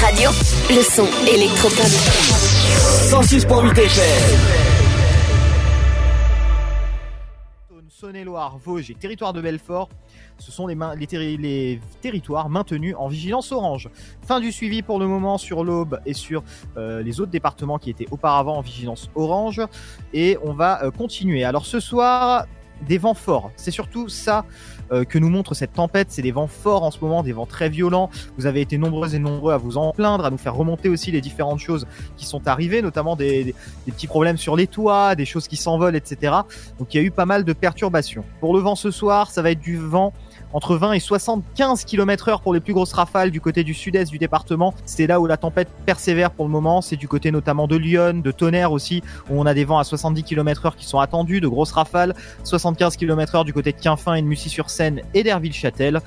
Radio. Le son électropop. 106.8 FM. Saône-et-Loire, Vosges et territoire de Belfort, ce sont les, main- les terri- les territoires maintenus en vigilance orange. Fin du suivi pour le moment sur l'Aube et sur euh, les autres départements qui étaient auparavant en vigilance orange. Et on va euh, continuer. Alors ce soir, des vents forts. C'est surtout ça euh, que nous montre cette tempête. C'est des vents forts en ce moment, des vents très violents. Vous avez été nombreux et nombreux à vous en plaindre, à nous faire remonter aussi les différentes choses qui sont arrivées, notamment des- des petits problèmes sur les toits, des choses qui s'envolent, etc. Donc il y a eu pas mal de perturbations. Pour le vent ce soir, ça va être du vent entre 20 et 75 km heure pour les plus grosses rafales du côté du sud-est du département. C'est là où la tempête persévère pour le moment. C'est du côté notamment de Lyon, de Tonnerre aussi, où on a des vents à 70 km heure qui sont attendus, de grosses rafales. 75 km heure du côté de Quinfin et de Mussy-sur-Seine et d'Herville-Châtel.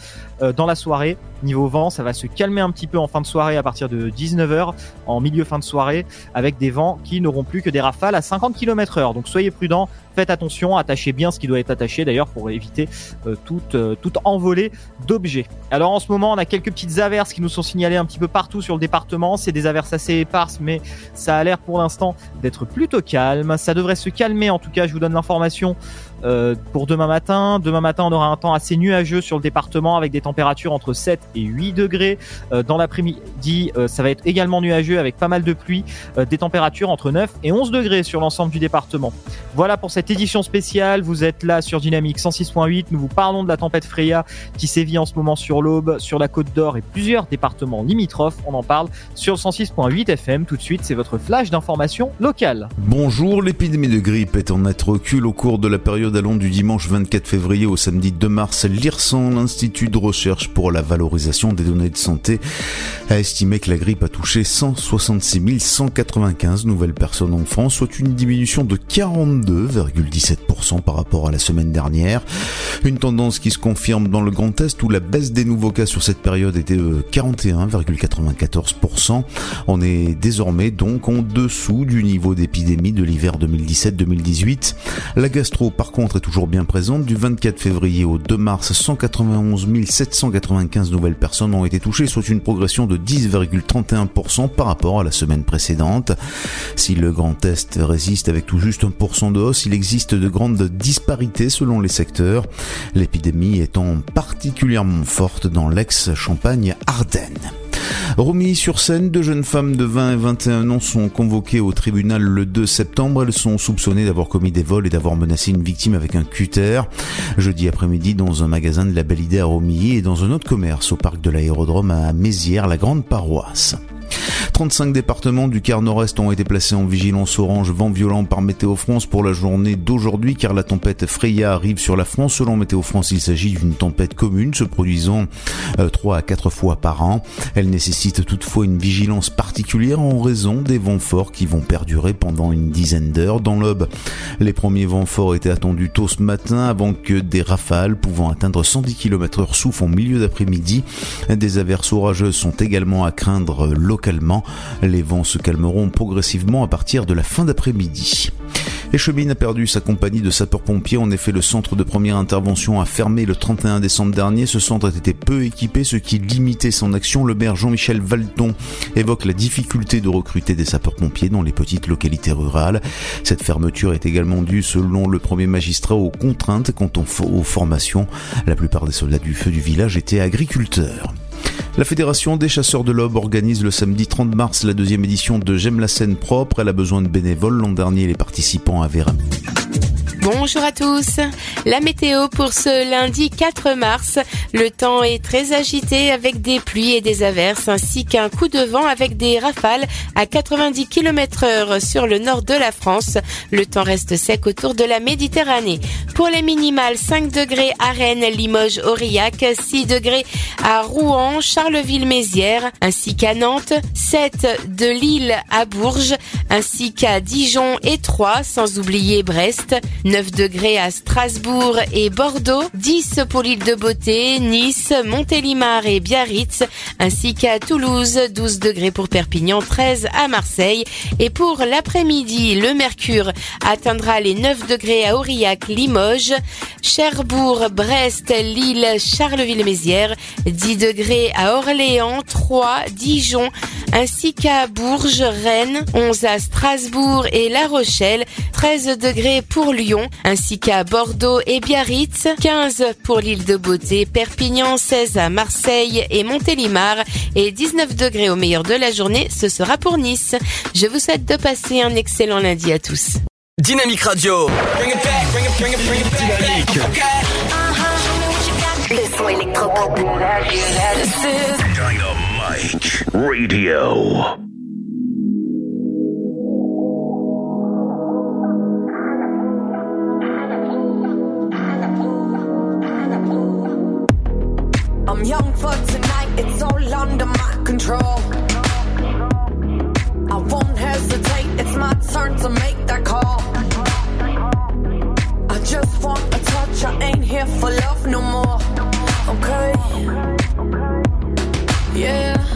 Euh, dans la soirée, niveau vent, ça va se calmer un petit peu en fin de soirée à partir de 19h, en milieu fin de soirée, avec des vents qui n'auront plus que des rafales à 50 km heure. Donc soyez prudents, faites attention, attachez bien ce qui doit être attaché d'ailleurs pour éviter euh, toute, euh, toute envolée d'objets. Alors en ce moment, on a quelques petites averses qui nous sont signalées un petit peu partout sur le département. C'est des averses assez éparses, mais ça a l'air pour l'instant d'être plutôt calme. Ça devrait se calmer, en tout cas, je vous donne l'information euh, pour demain matin. Demain matin, on aura un temps assez nuageux sur le département avec des températures entre 7 et 8 degrés. Euh, dans l'après-midi, euh, ça va être également nuageux avec pas mal de pluie, des températures entre 9 et 11 degrés sur l'ensemble du département. Voilà pour cette édition spéciale. Vous êtes là sur Dynamique 106.8. Nous vous parlons de la tempête Freya qui sévit en ce moment sur l'Aube, sur la Côte d'Or et plusieurs départements limitrophes. On en parle sur le 106.8 FM. Tout de suite, c'est votre flash d'information locale. Bonjour, l'épidémie de grippe est en net recul au cours de la période allant du dimanche 24 février au samedi 2 mars. L'IRSAN, l'Institut de recherche pour la valorisation des données de santé, a estimé que la grippe a touché 166 195 nouvelles personnes en France, soit une diminution de 42,17% par rapport à la semaine dernière. Une tendance qui se confirme dans le Grand Est où la baisse des nouveaux cas sur cette période était de 41,94%. On est désormais donc en dessous du niveau d'épidémie de l'hiver 2017-2018. La gastro par contre est toujours bien présente. Du 24 février au 2 mars, 191 795 nouvelles personnes ont été touchées, soit une progression de 10,31% par rapport à la semaine précédente. Si le Grand Est résiste avec tout juste 1% de hausse, il existe de grandes disparités selon les secteurs. L'épidémie étant particulièrement forte dans l'ex-Champagne-Ardennes. Romilly-sur-Seine, deux jeunes femmes de 20 et 21 ans sont convoquées au tribunal le 2 septembre. Elles sont soupçonnées d'avoir commis des vols et d'avoir menacé une victime avec un cutter. Jeudi après-midi, dans un magasin de la Belle Idée à Romilly et dans un autre commerce au parc de l'aérodrome à Mézières, la grande paroisse. 35 départements du quart nord-est ont été placés en vigilance orange vent violent par Météo France pour la journée d'aujourd'hui car la tempête Freya arrive sur la France. Selon Météo France, il s'agit d'une tempête commune se produisant euh, 3 à 4 fois par an. Elle nécessite toutefois une vigilance particulière en raison des vents forts qui vont perdurer pendant une dizaine d'heures. Dans l'Aube, les premiers vents forts étaient attendus tôt ce matin avant que des rafales pouvant atteindre 110 km heure soufflent en milieu d'après-midi. Des averses orageuses sont également à craindre localement. Les vents se calmeront progressivement à partir de la fin d'après-midi. Échemine a perdu sa compagnie de sapeurs-pompiers. En effet, le centre de première intervention a fermé le 31 décembre dernier. Ce centre était peu équipé, ce qui limitait son action. Le maire Jean-Michel Valton évoque la difficulté de recruter des sapeurs-pompiers dans les petites localités rurales. Cette fermeture est également due, selon le premier magistrat, aux contraintes quant aux formations. La plupart des soldats du feu du village étaient agriculteurs. La Fédération des chasseurs de l'Aube organise le samedi 30 mars la deuxième édition de J'aime la scène propre. Elle a besoin de bénévoles. L'an dernier, les participants avaient Bonjour à tous. La météo pour ce lundi 4 mars. Le temps est très agité avec des pluies et des averses ainsi qu'un coup de vent avec des rafales à 90 km heure sur le nord de la France. Le temps reste sec autour de la Méditerranée. Pour les minimales, 5 degrés à Rennes, Limoges, Aurillac, 6 degrés à Rouen, Charleville-Mézières, ainsi qu'à Nantes, 7 de Lille à Bourges, ainsi qu'à Dijon et Troyes, sans oublier Brest, 9 degrés à Strasbourg et Bordeaux, 10 pour l'île de Beauté, Nice, Montélimar et Biarritz, ainsi qu'à Toulouse, 12 degrés pour Perpignan, 13 à Marseille. Et pour l'après-midi, le mercure atteindra les 9 degrés à Aurillac, Limoges, Cherbourg, Brest, Lille, Charleville-Mézières, 10 degrés à Orléans, 3, Dijon, ainsi qu'à Bourges, Rennes, 11 à Strasbourg et La Rochelle, 13 degrés pour Lyon, ainsi qu'à Bordeaux et Biarritz, 15 pour l'île de Beauté, Perpignan, 16 à Marseille et Montélimar et 19 degrés au meilleur de la journée, ce sera pour Nice. Je vous souhaite de passer un excellent lundi à tous. Dynamique Radio. Le son électropop. Dynamite Radio. I'm young for tonight, it's all under my control. I won't hesitate, it's my turn to make that call. I just want a touch, I ain't here for love no more. Okay, yeah.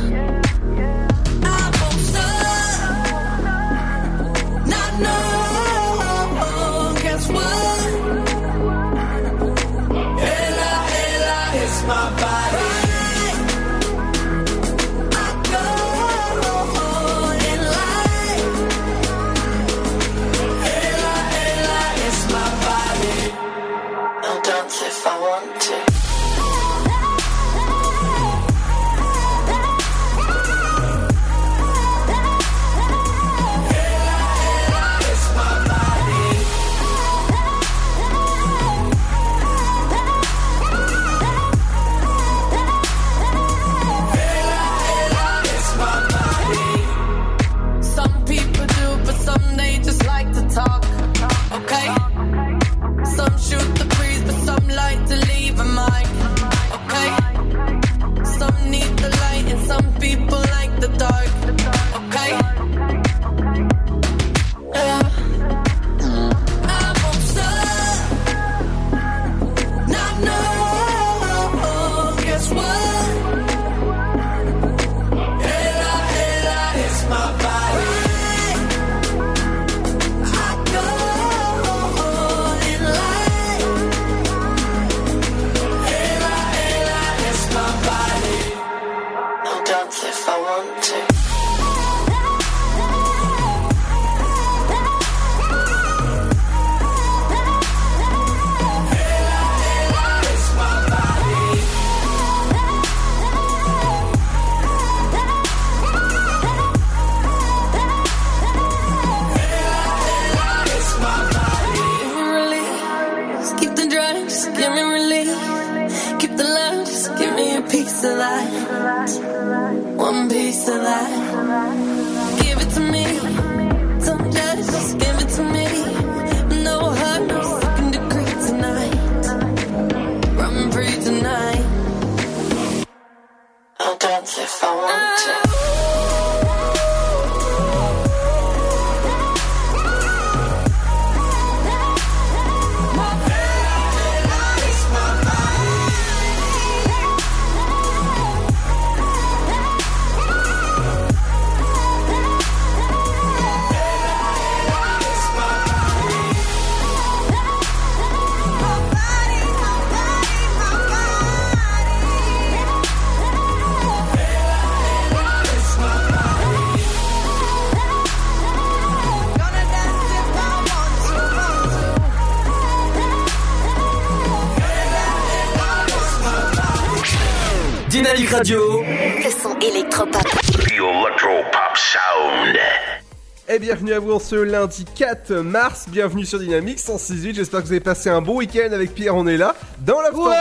Ce lundi 4 mars, bienvenue sur Dynamique 168, j'espère que vous avez passé un bon week-end avec Pierre, on est là, dans la Ouais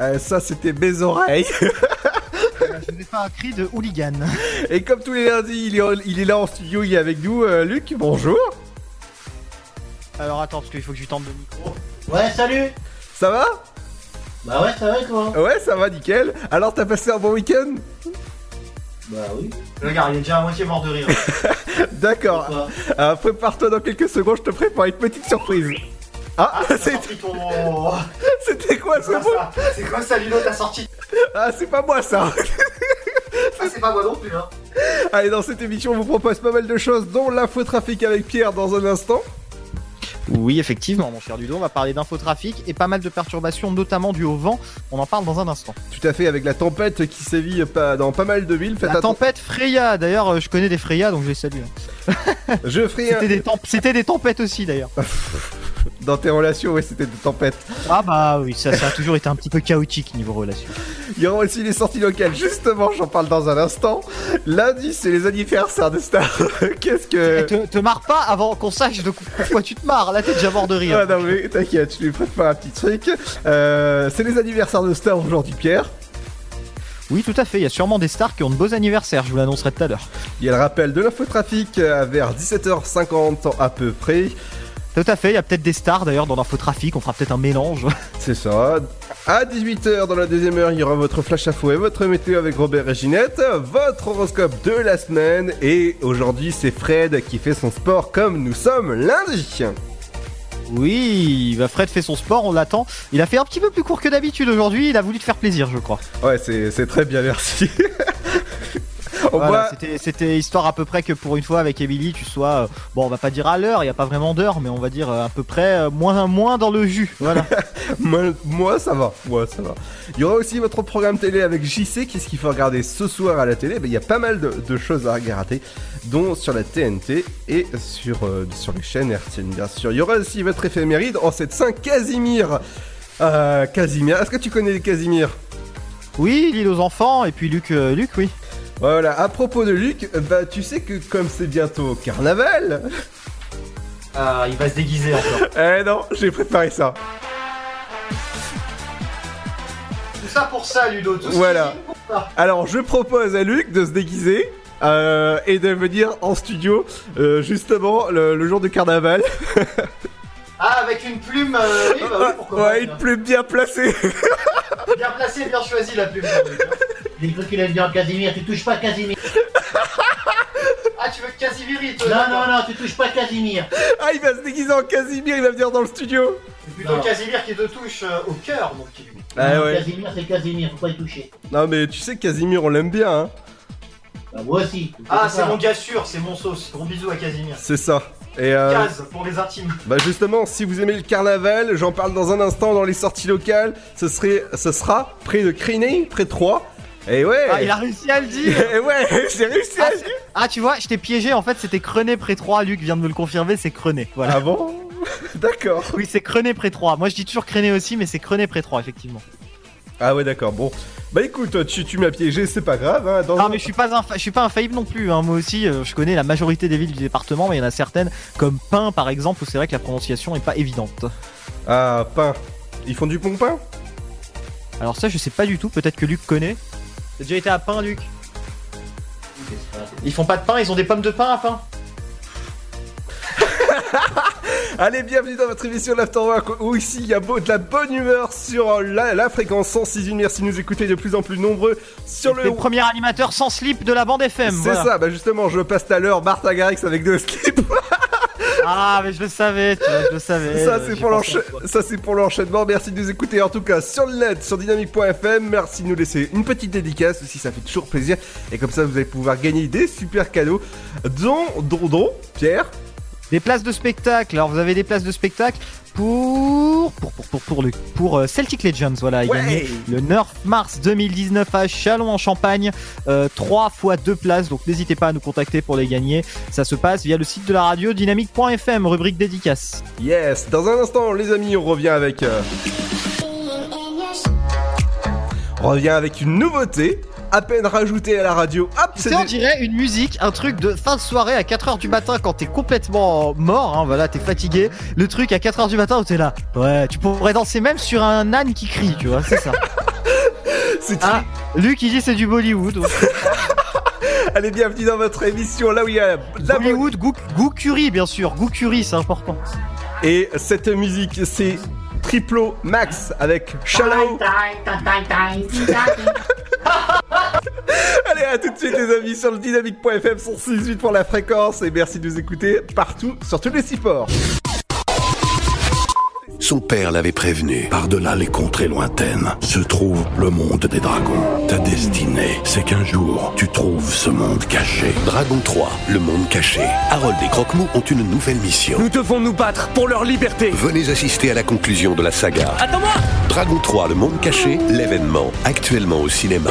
Euh, ça c'était mes oreilles. Je n'ai pas un cri de hooligan. Et comme tous les lundis, il est, il est là en studio, il est avec nous. Euh, Luc, bonjour. Alors attends, parce qu'il faut que je lui tente le micro. Ouais, salut Ça va? Bah ouais, ça va et toi? Ouais, ça va, nickel. Alors, t'as passé un bon week-end? Bah oui. Regarde, il est déjà à moitié mort de rire. D'accord. Euh, Prépare-toi dans quelques secondes, je te prépare une petite surprise. Ah, c'est- sorti ton... c'était quoi ce mot C'est quoi ça, Ludo T'as sorti Ah, c'est pas moi ça Ah, c'est pas moi non plus, hein. Allez, dans cette émission, on vous propose pas mal de choses, dont l'infotrafic avec Pierre dans un instant. Oui, effectivement, mon cher Ludo, on va parler d'infotrafic et pas mal de perturbations, notamment dues au vent. On en parle dans un instant. Tout à fait, avec la tempête qui sévit dans pas mal de villes. Faites La tempête Freya, d'ailleurs, euh, je connais des Freya, donc je les salue. hein. Je C'était des, temp- c'était des tempêtes aussi, d'ailleurs. Dans tes relations, oui, c'était des tempêtes. Ah bah oui, ça, ça a toujours été un petit peu chaotique niveau relation. Il y aura aussi les sorties locales, justement, j'en parle dans un instant. Lundi, c'est les anniversaires de stars. Qu'est-ce Eh, que. te, te marre pas avant qu'on sache de pourquoi tu te marres. Là, t'es déjà mort de rire. Ah non mais t'inquiète, je lui prépare un petit truc. Euh, c'est les anniversaires de stars aujourd'hui, Pierre. Oui, tout à fait. Il y a sûrement des stars qui ont de beaux anniversaires. Je vous l'annoncerai tout à l'heure. Il y a le rappel de l'infotrafic vers 17h50 à peu près. Tout à fait. Il y a peut-être des stars d'ailleurs dans l'infotrafic. On fera peut-être un mélange. C'est ça. À 18h dans la deuxième heure, il y aura votre flash info et votre météo avec Robert et Ginette, votre horoscope de la semaine et aujourd'hui c'est Fred qui fait son sport comme nous sommes lundi. Oui, bah Fred fait son sport. On l'attend. Il a fait un petit peu plus court que d'habitude aujourd'hui. Il a voulu te faire plaisir, je crois. Ouais, c'est très bien, merci. Voilà, c'était- histoire à peu près que pour une fois avec Emily, tu sois, euh, bon, on va pas dire à l'heure, il y a pas vraiment d'heure, mais on va dire euh, à peu près euh, moins moins dans le jus. Voilà. moi, moi, ça va, moi ça va. Il y aura aussi votre programme télé avec JC, qu'est-ce qu'il faut regarder ce soir à la télé? Ben, Il y a pas mal de, de choses à regarder, dont sur la TNT et sur, euh, sur les chaînes RTN bien sûr. Il y aura aussi votre éphéméride en cette Saint Casimir. Euh, Casimir, est-ce que tu connais Casimir? Oui, l'île aux enfants et puis Luc, euh, Luc, oui. Voilà, à propos de Luc, bah tu sais que comme c'est bientôt carnaval, Ah, il va se déguiser encore. eh non, j'ai préparé ça. Tout ça pour ça, Ludo. Tout Voilà. Alors je propose à Luc de se déguiser euh, et de venir en studio euh, justement le, le jour du carnaval. Ah, avec une plume. euh, oui, bah oui, pourquoi ouais, une plume bien placée. Bien placée, bien choisie la plume. J'ai cru qu'il allait dire Casimir, tu touches pas Casimir. ah, tu veux Casimiri, toi Non, non, non, tu touches pas Casimir. ah, il va se déguiser en Casimir, il va venir dans le studio. C'est plutôt Non. Casimir qui te touche euh, au cœur, donc. Ah Non, ouais. Casimir, c'est Casimir, faut pas y toucher. Non mais tu sais que Casimir on l'aime bien, hein. Bah, moi aussi. Ah, c'est mon gars sûr, c'est mon sauce. Gros bisous à Casimir. C'est ça. Et euh, Case pour les intimes. bah justement, si vous aimez le carnaval, j'en parle dans un instant dans les sorties locales. Ce serait, ce sera près de Criney, près de Troyes. Et ouais. Ah, il a réussi à le dire. Et ouais, j'ai réussi à Ah, le dire. Ah, tu vois, je t'ai piégé. En fait, c'était Crené près 3. Luc vient de me le confirmer, c'est Crené. Voilà. Ah bon D'accord. Oui, c'est Crené près 3. Moi, je dis toujours Crené aussi, mais c'est Crené près 3, effectivement. Ah ouais d'accord, bon. Bah écoute, tu, tu m'as piégé, c'est pas grave. Hein, dans Non, un- mais je suis pas, infa- je suis pas infaillible non plus. hein. Moi aussi, euh, je connais la majorité des villes du département, mais il y en a certaines, comme Pain par exemple, où c'est vrai que la prononciation est pas évidente. Ah, pain. Ils font du bon pain Alors ça, je sais pas du tout. Peut-être que Luc connaît. T'as déjà été à Pain, Luc Ils font pas de pain, ils ont des pommes de pain à pain. Allez, bienvenue dans votre émission l'Afterwork où ici il y a beau, de la bonne humeur sur la, la fréquence 106.1. Merci de nous écouter de plus en plus nombreux sur le. Le premier animateur sans slip de la bande FM. C'est voilà. ça, bah justement, je passe tout à l'heure Martha Garrix avec deux slips. Ah, mais je le savais, tu vois, je le savais. ça, c'est pour l'enchaînement. Merci de nous écouter en tout cas sur le net, sur dynamique.fm. Merci de nous laisser une petite dédicace aussi, ça fait toujours plaisir. Et comme ça, vous allez pouvoir gagner des super cadeaux, dont, dont, dont, Pierre. Des places de spectacle. Alors, vous avez des places de spectacle pour pour pour pour pour, le, pour euh, Celtic Legends. Voilà, il Ouais. gagné le 9 mars 2019 à Chalon en Champagne. Euh, 3 fois 2 places. Donc, n'hésitez pas à nous contacter pour les gagner. Ça se passe via le site de la radio dynamique.fm, rubrique dédicace. Yes, dans un instant, les amis, on revient avec. euh, On revient avec une nouveauté. À peine rajouté à la radio. Hop, c'est on dirait une musique, un truc de fin de soirée à 4h du matin quand t'es complètement mort, hein, voilà, t'es fatigué. Le truc à 4h du matin où t'es là. Ouais, tu pourrais danser même sur un âne qui crie, tu vois, c'est ça. c'est Ah, Luc il dit c'est du Bollywood. donc. Allez, bienvenue dans votre émission là où il y a la Bollywood, goût, goût curry bien sûr, goût curry c'est important. Et cette musique, c'est Triplo Max avec Shallow. Allez, à tout de suite, les amis, sur le dynamique.fm 168 pour la fréquence. Et merci de nous écouter partout, sur tous les supports. Son père l'avait prévenu. Par-delà les contrées lointaines se trouve le monde des dragons. Ta destinée, c'est qu'un jour, tu trouves ce monde caché. Dragon 3, le monde caché. Harold et Croque-Mou ont une nouvelle mission. Nous devons nous battre pour leur liberté. Venez assister à la conclusion de la saga. Attends-moi Dragon 3, le monde caché, l'événement, actuellement au cinéma.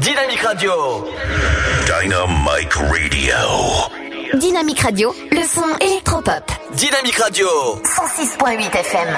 Dynamique Radio. Dynamic Radio. Dynamique Radio, le son électropop. Dynamique Radio. 106.8 FM.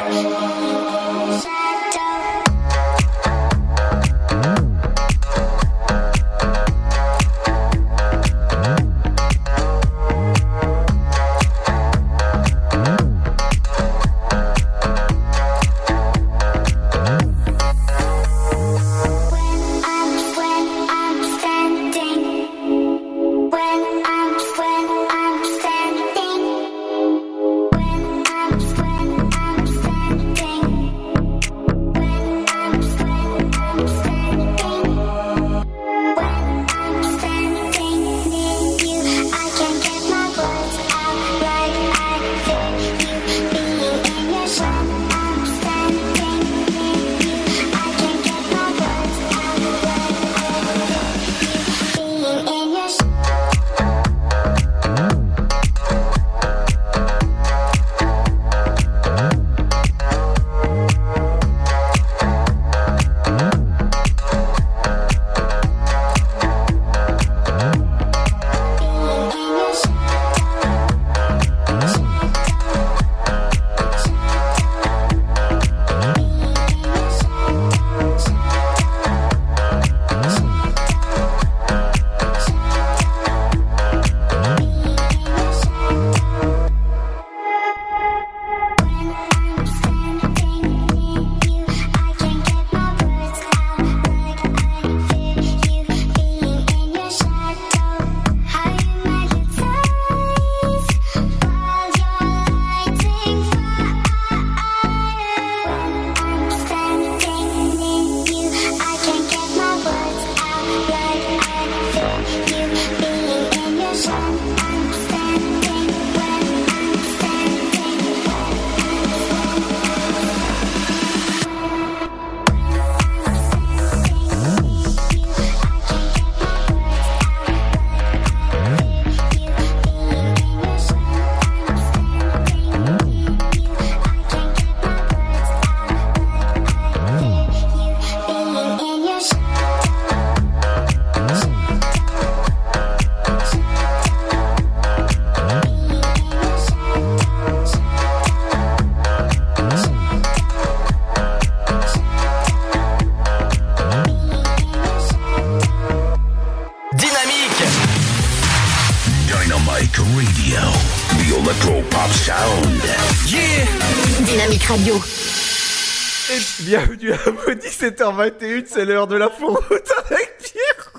Bienvenue à vous 17h21, c'est l'heure de la route avec Pierre.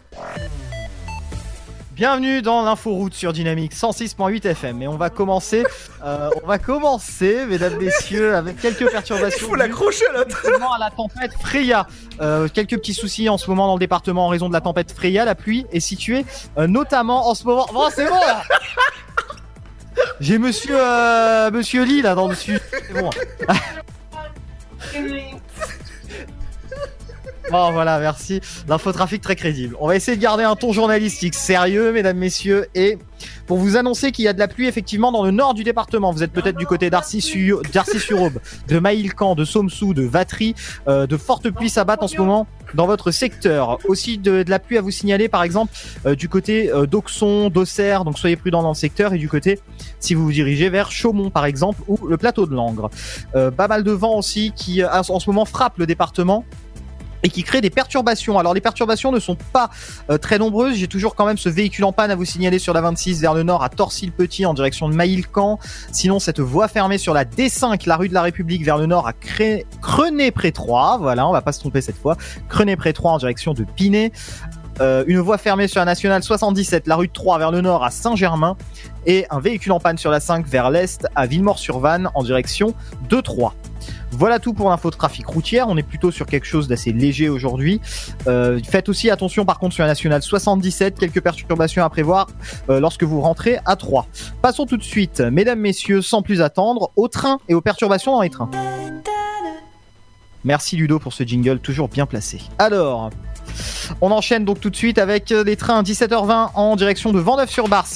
Bienvenue dans l'inforoute sur Dynamique 106.8 FM et on va commencer, euh, on va commencer, mesdames messieurs, avec quelques perturbations. Il faut l'accrocher à la à la tempête Freya. Euh, quelques petits soucis en ce moment dans le département en raison de la tempête Freya. La pluie est située euh, notamment en ce moment. Bon, c'est bon. Là J'ai Monsieur Monsieur Lee là dans le sud. C'est bon. Bon voilà, merci. L'infotrafic très crédible. On va essayer de garder un ton journalistique sérieux, mesdames, messieurs, et pour vous annoncer qu'il y a de la pluie effectivement dans le nord du département. Vous êtes peut-être du côté d'Arcy-sur-Aube, de Maïlcan, de Somsou, de Vatry. Euh, de fortes pluies s'abattent en ce moment dans votre secteur. Aussi de, la pluie à vous signaler, par exemple, euh, du côté euh, d'Auxon, d'Auxerre, donc soyez prudents dans le secteur, et du côté, si vous vous dirigez vers Chaumont, par exemple, ou le plateau de Langres. Pas mal de vent aussi qui en ce moment frappe le département et qui crée des perturbations. Alors les perturbations ne sont pas euh, très nombreuses. J'ai toujours quand même ce véhicule en panne à vous signaler sur la 26 vers le nord à Torcy-le-Petit en direction de Maïlcan. Sinon cette voie fermée sur la D5, la rue de la République vers le nord à Cré... Crenay-près-Troyes. Voilà, on va pas se tromper cette fois. Crenay-près-Troyes en direction de Pinet. Euh, une voie fermée sur la nationale 77, la rue de Troyes vers le nord à Saint-Germain et un véhicule en panne sur la 5 vers l'est à Villemort-sur-Vanne en direction de Troyes. Voilà tout pour l'infotrafic routière. On est plutôt sur quelque chose d'assez léger aujourd'hui. Euh, faites aussi attention par contre sur la nationale 77, quelques perturbations à prévoir euh, lorsque vous rentrez à 3. Passons tout de suite, mesdames, messieurs, sans plus attendre, aux trains et aux perturbations dans les trains. Merci Ludo pour ce jingle toujours bien placé. Alors, on enchaîne donc tout de suite avec les trains 17h20 en direction de Vendeuf-sur-Barre.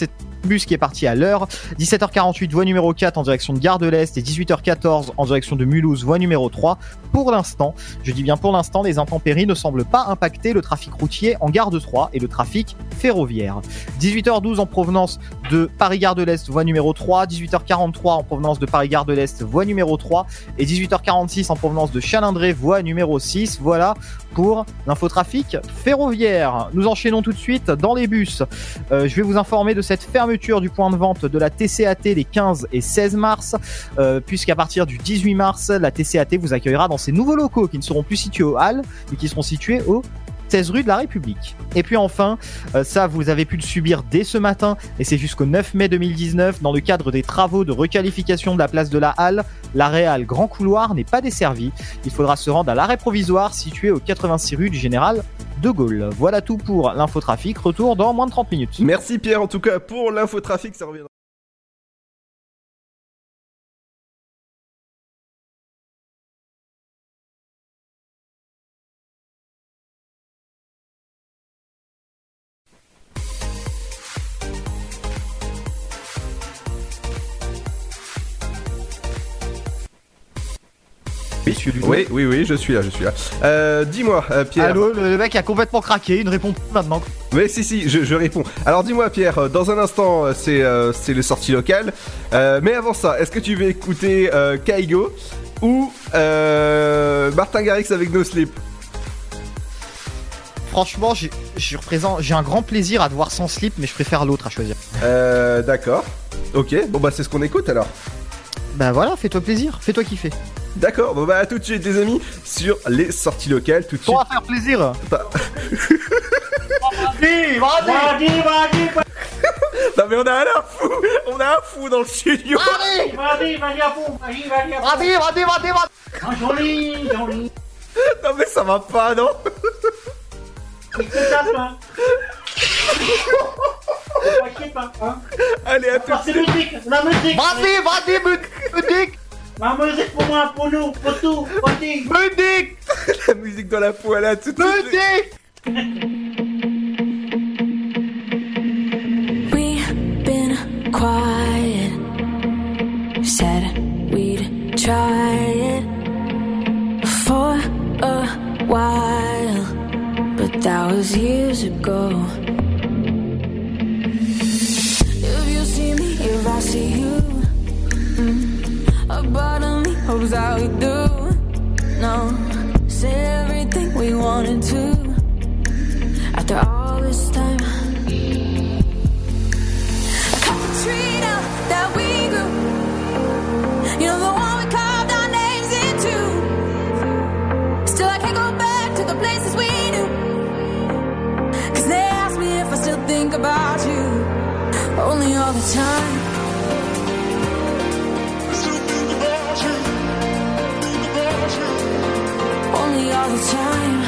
Bus qui est parti à l'heure. 17h48, voie numéro 4 en direction de Gare de l'Est et 18h14 en direction de Mulhouse, voie numéro 3. Pour l'instant, je dis bien pour l'instant, les intempéries ne semblent pas impacter le trafic routier en Gare de Troyes et le trafic ferroviaire. 18h12 en provenance de Paris-Gare de l'Est, voie numéro 3. 18h43 en provenance de Paris-Gare de l'Est, voie numéro 3. Et 18h46 en provenance de Chalindré, voie numéro 6. Voilà pour l'infotrafic ferroviaire. Nous enchaînons tout de suite dans les bus. Euh, je vais vous informer de cette du point de vente de la TCAT les 15 et 16 mars, euh, puisqu'à partir du 18 mars, la TCAT vous accueillera dans ses nouveaux locaux qui ne seront plus situés au Hall, mais qui seront situés au 16 rue de la République. Et puis enfin, euh, ça vous avez pu le subir dès ce matin et c'est jusqu'au 9 mai 2019 dans le cadre des travaux de requalification de la place de la Halle, l'aréal Grand Couloir n'est pas desservi. Il faudra se rendre à l'arrêt provisoire situé au 86 rue du Général de Gaulle. Voilà tout pour l'infotrafic. Retour dans moins de 30 minutes. Merci Pierre en tout cas pour l'infotrafic, ça reviendra. Oui, oui, oui, je suis là, je suis là. Euh, Dis-moi, euh, Pierre. Allô, le le mec a complètement craqué, il ne répond plus maintenant. Oui, si, si, je, je réponds. Alors dis-moi, Pierre, euh, dans un instant, c'est euh, c'est les sorties locales. Euh, mais avant ça, est-ce que tu veux écouter euh, Kaigo ou euh, Martin Garrix avec No Sleep? Franchement, j'ai je représente- j'ai un grand plaisir à te voir sans slip, mais je préfère l'autre à choisir. Euh, d'accord. Ok, bon bah c'est ce qu'on écoute alors. Bah voilà, fais-toi plaisir, fais-toi kiffer. D'accord, bon bah à tout de suite les amis sur les sorties locales, tout de suite. Pour faire plaisir. Bah, Vas-y, vas-y, vas-y, non mais on a un fou, on a un fou dans le studio. Vas-y, Vas-y, vas-y à fond, vas-y, vas-y à fond. vas-y, vas-y, vas-y, vas-y. Ah, joli, joli. Non mais ça va pas, non? Il te tape, hein. Pas hein. Allez à tout de c'est suite. musique, la musique. Vas-y, vas-y, mu- musique, La musique pour moi, pour nous, pour tout, pour tout. musique, La musique dans la peau, elle a tout de suite. musique. We've been quiet. Said we'd try it for a while, that was years ago. If you see me, if I see you, hopes. No, say everything we wanted to. After all this time. tree now that we grew. think about you only all the time. Only all the time.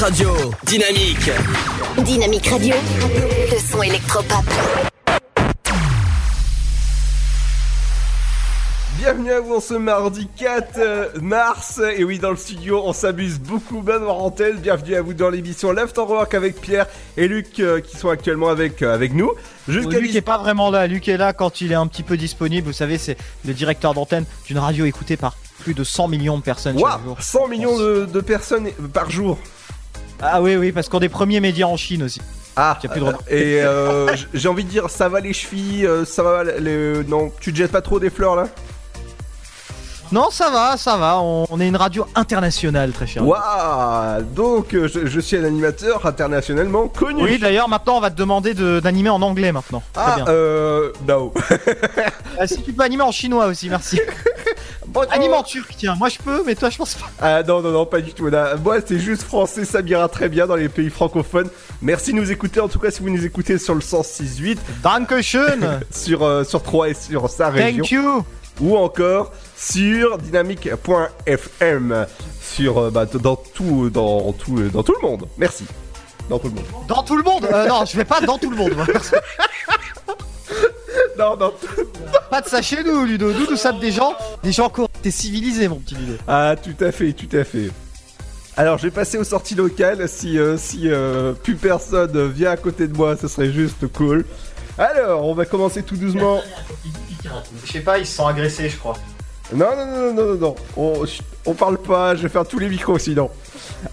Radio. Dynamique. Dynamique Radio, le son électropop. Bienvenue à vous en ce mardi 4 euh, mars. Et oui, dans le studio, on s'amuse beaucoup. Benoît Rantel, bienvenue à vous dans l'émission Left on Work avec Pierre et Luc euh, qui sont actuellement avec, euh, avec nous. Jusqu'à Luc est pas vraiment là. Luc est là quand il est un petit peu disponible. Vous savez, c'est le directeur d'antenne d'une radio écoutée par plus de 100 millions de personnes chaque jour. 100 millions de, de personnes par jour. Ah oui, oui, parce qu'on est premiers médias en Chine aussi. Ah, J'ai plus de et euh, j'ai envie de dire, ça va les chevilles, euh, ça va les... Non, tu te jettes pas trop des fleurs là? Non, ça va, ça va. On, est une radio internationale, très cher. Waouh Donc, euh, je, je suis un animateur internationalement connu. Oui, d'ailleurs, maintenant, on va te demander de- d'animer en anglais maintenant. Très Ah, bien. euh... No. Ah, si tu peux animer en chinois aussi, merci. Anime en turc, tiens. Moi, je peux, mais toi, je pense pas. Ah non, non, non, pas du tout. Là, Moi, c'est juste français, ça m'ira très bien dans les pays francophones. Merci de nous écouter, en tout cas, si vous nous écoutez sur le 106.8. Dankeschön sur, euh, sur 3 et sur sa région. Thank you Ou encore sur dynamique.fm. Sur, euh, bah, dans tout, dans tout, dans tout le monde. Merci. Dans tout le monde. Dans tout le monde? Euh, Non, je vais pas dans tout le monde. moi. non, non. Pas de ça chez nous, Ludo. Nous, nous sommes des gens, des gens corrects et civilisés, mon petit Ludo. Ah, tout à fait, tout à fait. Alors, je vais passer aux sorties locales. Si, euh, si euh, plus personne vient à côté de moi, ce serait juste cool. Alors, on va commencer tout doucement. Je sais pas, ils se sont agressés, je crois. Non, non, non, non, non, non. On, on parle pas, je vais faire tous les micros sinon.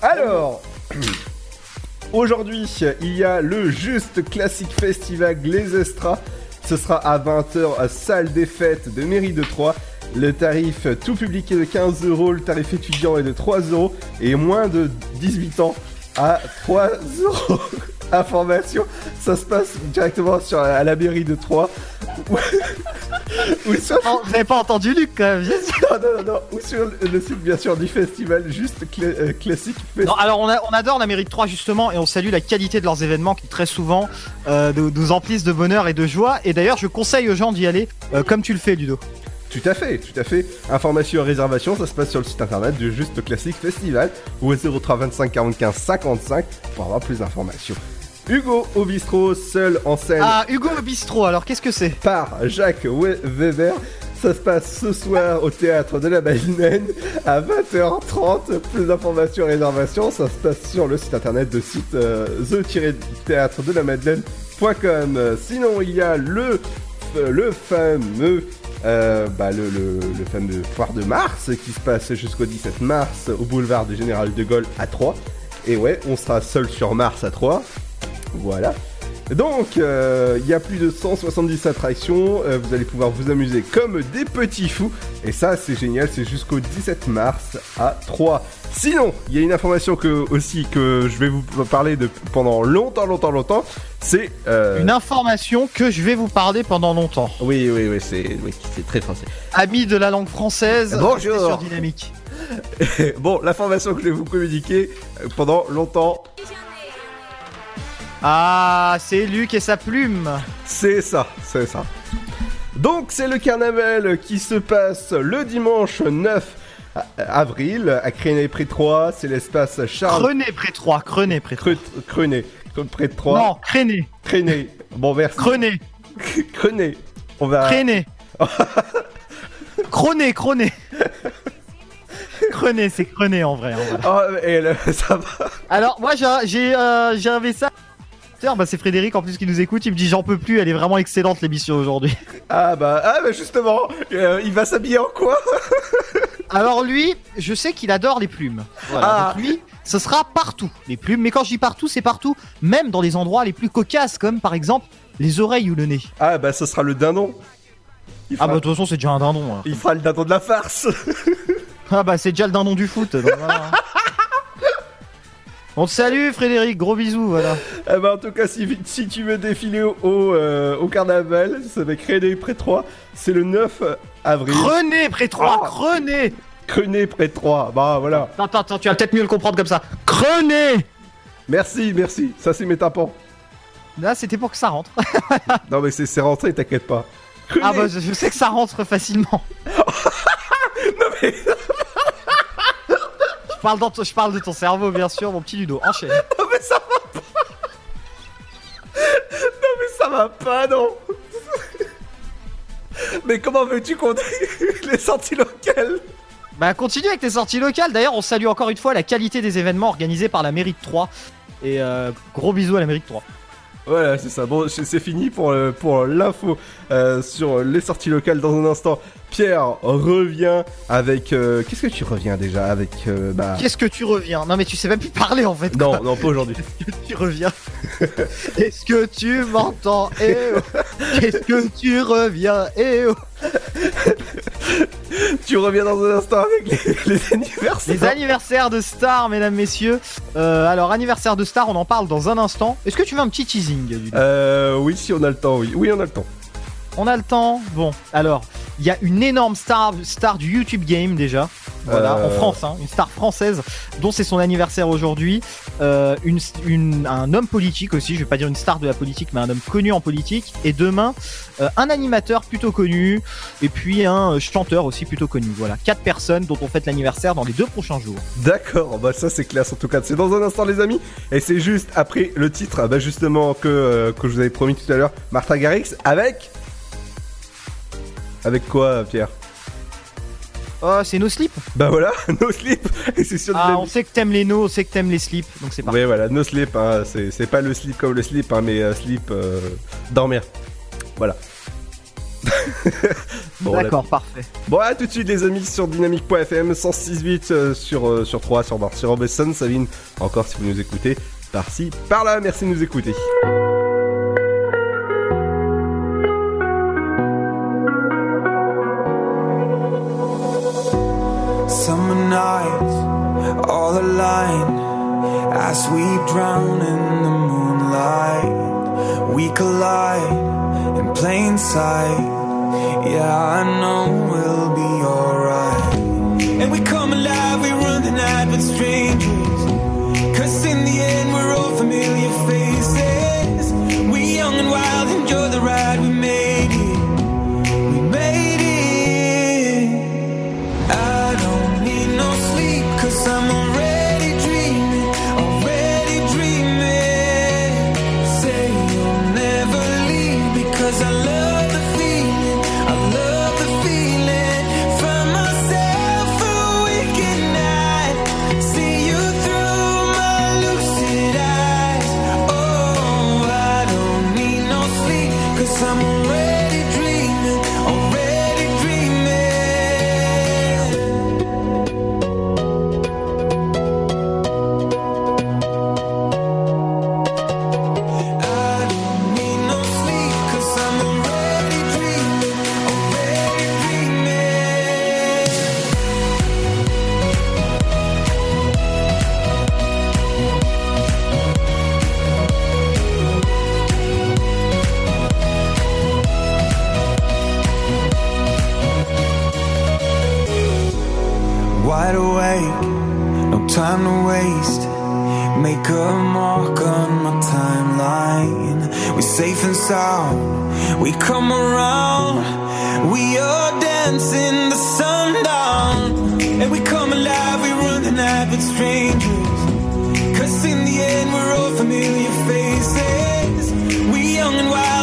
Alors, aujourd'hui, il y a le Juste Classique Festival Les Estras. Ce sera à 20h à salle des fêtes de Mairie de Troyes. Le tarif tout public est de 15 euros, le tarif étudiant est de 3 euros et moins de 18 ans à 3 euros. Information, ça se passe directement sur, à la mairie de Troyes. Ou sur- Oh, vous avez pas entendu Luc quand même non, non, non, non. Ou sur le, site, bien sûr, du festival, juste euh, classique. Non, alors on, a- on adore l'Amérique 3 justement et on salue la qualité de leurs événements qui très souvent euh, nous, nous emplissent de bonheur et de joie. Et d'ailleurs, je conseille aux gens d'y aller euh, comme tu le fais, Ludo. Tout à fait, tout à fait. Information et réservation, ça se passe sur le site internet du Juste Classique Festival ou au 03 25 45 55 pour avoir plus d'informations. Hugo au bistrot, seul en scène. Ah, Hugo au bistrot, alors qu'est-ce que c'est? Par Jacques We- Weber. Ça se passe ce soir au théâtre de la Madeleine à 20h30. Plus d'informations et réservations, ça se passe sur le site internet de site euh, the-théâtre de la Madeleine.com. Sinon, il y a le, le fameux. euh, bah, le, le, le fameux foire de mars qui se passe jusqu'au 17 mars au boulevard du Général de Gaulle à 3. Et ouais, on sera seul sur Mars à 3. Voilà. Donc, euh, il y a plus de 170 attractions. euh, vous allez pouvoir vous amuser comme des petits fous. Et ça, c'est génial. C'est jusqu'au 17 mars à 3. Sinon, il y a une information que aussi que je vais vous parler de pendant longtemps, longtemps, longtemps. C'est euh, Une information que je vais vous parler pendant longtemps. Oui, oui, oui, c'est oui, très français. Ami de la langue française, Bonjour. sur Dynamique. bon, l'information que je vais vous communiquer pendant longtemps, Ah, c'est Luc et sa plume. C'est ça, c'est ça. Donc c'est le carnaval qui se passe le dimanche 9 a- avril à Créné près de Troyes, c'est l'espace Charles Crené près de Troyes, Crené près. Non, Créné. Créné. Bon merci. Crené. Crené. On va Créné. Croné, Croné. Crené, c'est Crené en vrai. hein, voilà. Oh, et ça va. Alors moi j'ai j'ai euh, j'avais ça. Bah, c'est Frédéric en plus qui nous écoute, il me dit j'en peux plus, elle est vraiment excellente l'émission aujourd'hui. Ah bah ah bah justement, euh, il va s'habiller en quoi? Alors lui, je sais qu'il adore les plumes. Voilà, Ah. donc lui, ce sera partout les plumes, mais quand je dis partout, c'est partout, même dans les endroits les plus cocasses comme par exemple les oreilles ou le nez. Ah bah ce sera le dindon. Il Ah bah de toute façon c'est déjà un dindon. hein. il fera le dindon de la farce. Ah bah c'est déjà le dindon du foot. donc voilà. On te salue Frédéric, gros bisous, voilà. Eh ben, en tout cas, si, si tu veux défiler au, au, euh, au carnaval, ça va créer près de Troyes. C'est le 9 avril. Troyes, Ah. Crené Crené près de Troyes. Bah voilà. Attends, attends, tu vas peut-être mieux le comprendre comme ça. Crené Merci, merci. Ça, c'est mes tapons. Là c'était pour que ça rentre. non, mais c'est c'est rentré, t'inquiète pas. Crené. Ah bah je, je sais que ça rentre facilement. non, mais. Je parle, dans ton- je parle de ton cerveau bien sûr, mon petit Ludo. Enchaîne. non, mais ça va pas. non, mais ça va pas, non. mais comment veux-tu qu'on ait les sorties locales? Bah continue avec tes sorties locales. D'ailleurs, on salue encore une fois la qualité des événements organisés par la mairie de Troyes. Et euh, gros bisous à la mairie de Troyes. Voilà, c'est ça. Bon, c'est fini pour, euh, pour l'info euh, sur les sorties locales dans un instant. Pierre revient avec. euh, Qu'est-ce que tu reviens déjà avec euh, bah... Qu'est-ce que tu reviens? Non mais tu sais même plus parler en fait. Non, non, pas aujourd'hui. Qu'est-ce que tu reviens? Est-ce que tu m'entends? Eh oh Qu'est-ce que tu reviens? Eh oh tu reviens dans un instant avec les, les anniversaires. Les anniversaires de Star, mesdames, messieurs. Euh, alors, anniversaire de Star, on en parle dans un instant. Est-ce que tu veux un petit teasing Euh, oui, si on a le temps, oui. Oui, on a le temps. On a le temps? Bon, alors, il y a une énorme star, star du YouTube Game déjà. Voilà, Euh. en France, hein, une star française dont c'est son anniversaire aujourd'hui. Euh, une, une- un homme politique aussi, je vais pas dire une star de la politique, mais un homme connu en politique. Et demain, euh, un animateur plutôt connu, et puis un euh, chanteur aussi plutôt connu. Voilà, quatre personnes dont on fête l'anniversaire dans les deux prochains jours. D'accord, bah ça c'est classe en tout cas. C'est dans un instant, les amis. Et c'est juste après le titre, bah justement, que, euh, que je vous avais promis tout à l'heure, Martha Garrix avec. Avec quoi, Pierre? Oh, c'est No Slip Bah voilà, No Sleep c'est sur Ah, on sait que t'aimes les no, on sait que t'aimes les slips, donc c'est parti. Ouais, voilà, No Sleep, hein, c'est pas le slip comme le slip, hein, mais euh, sleep, euh, dormir. Voilà. Bon, D'accord, parfait. Bon, à tout de suite, les amis, sur dynamique.fm, 106.8 euh, sur, euh, sur 3, sur Bar, sur Robinson, Sabine, encore si vous nous écoutez, par-ci, par-là, merci de nous écouter. We collide in plain sight. Yeah, I know we'll be alright. And we come alive, we run the night with strangers. Cause in the end, we're all familiar faces. We come around. We are dancing the sundown. And we come alive. We run the night with strangers. Cause in the end, we're all familiar faces. We young and wild,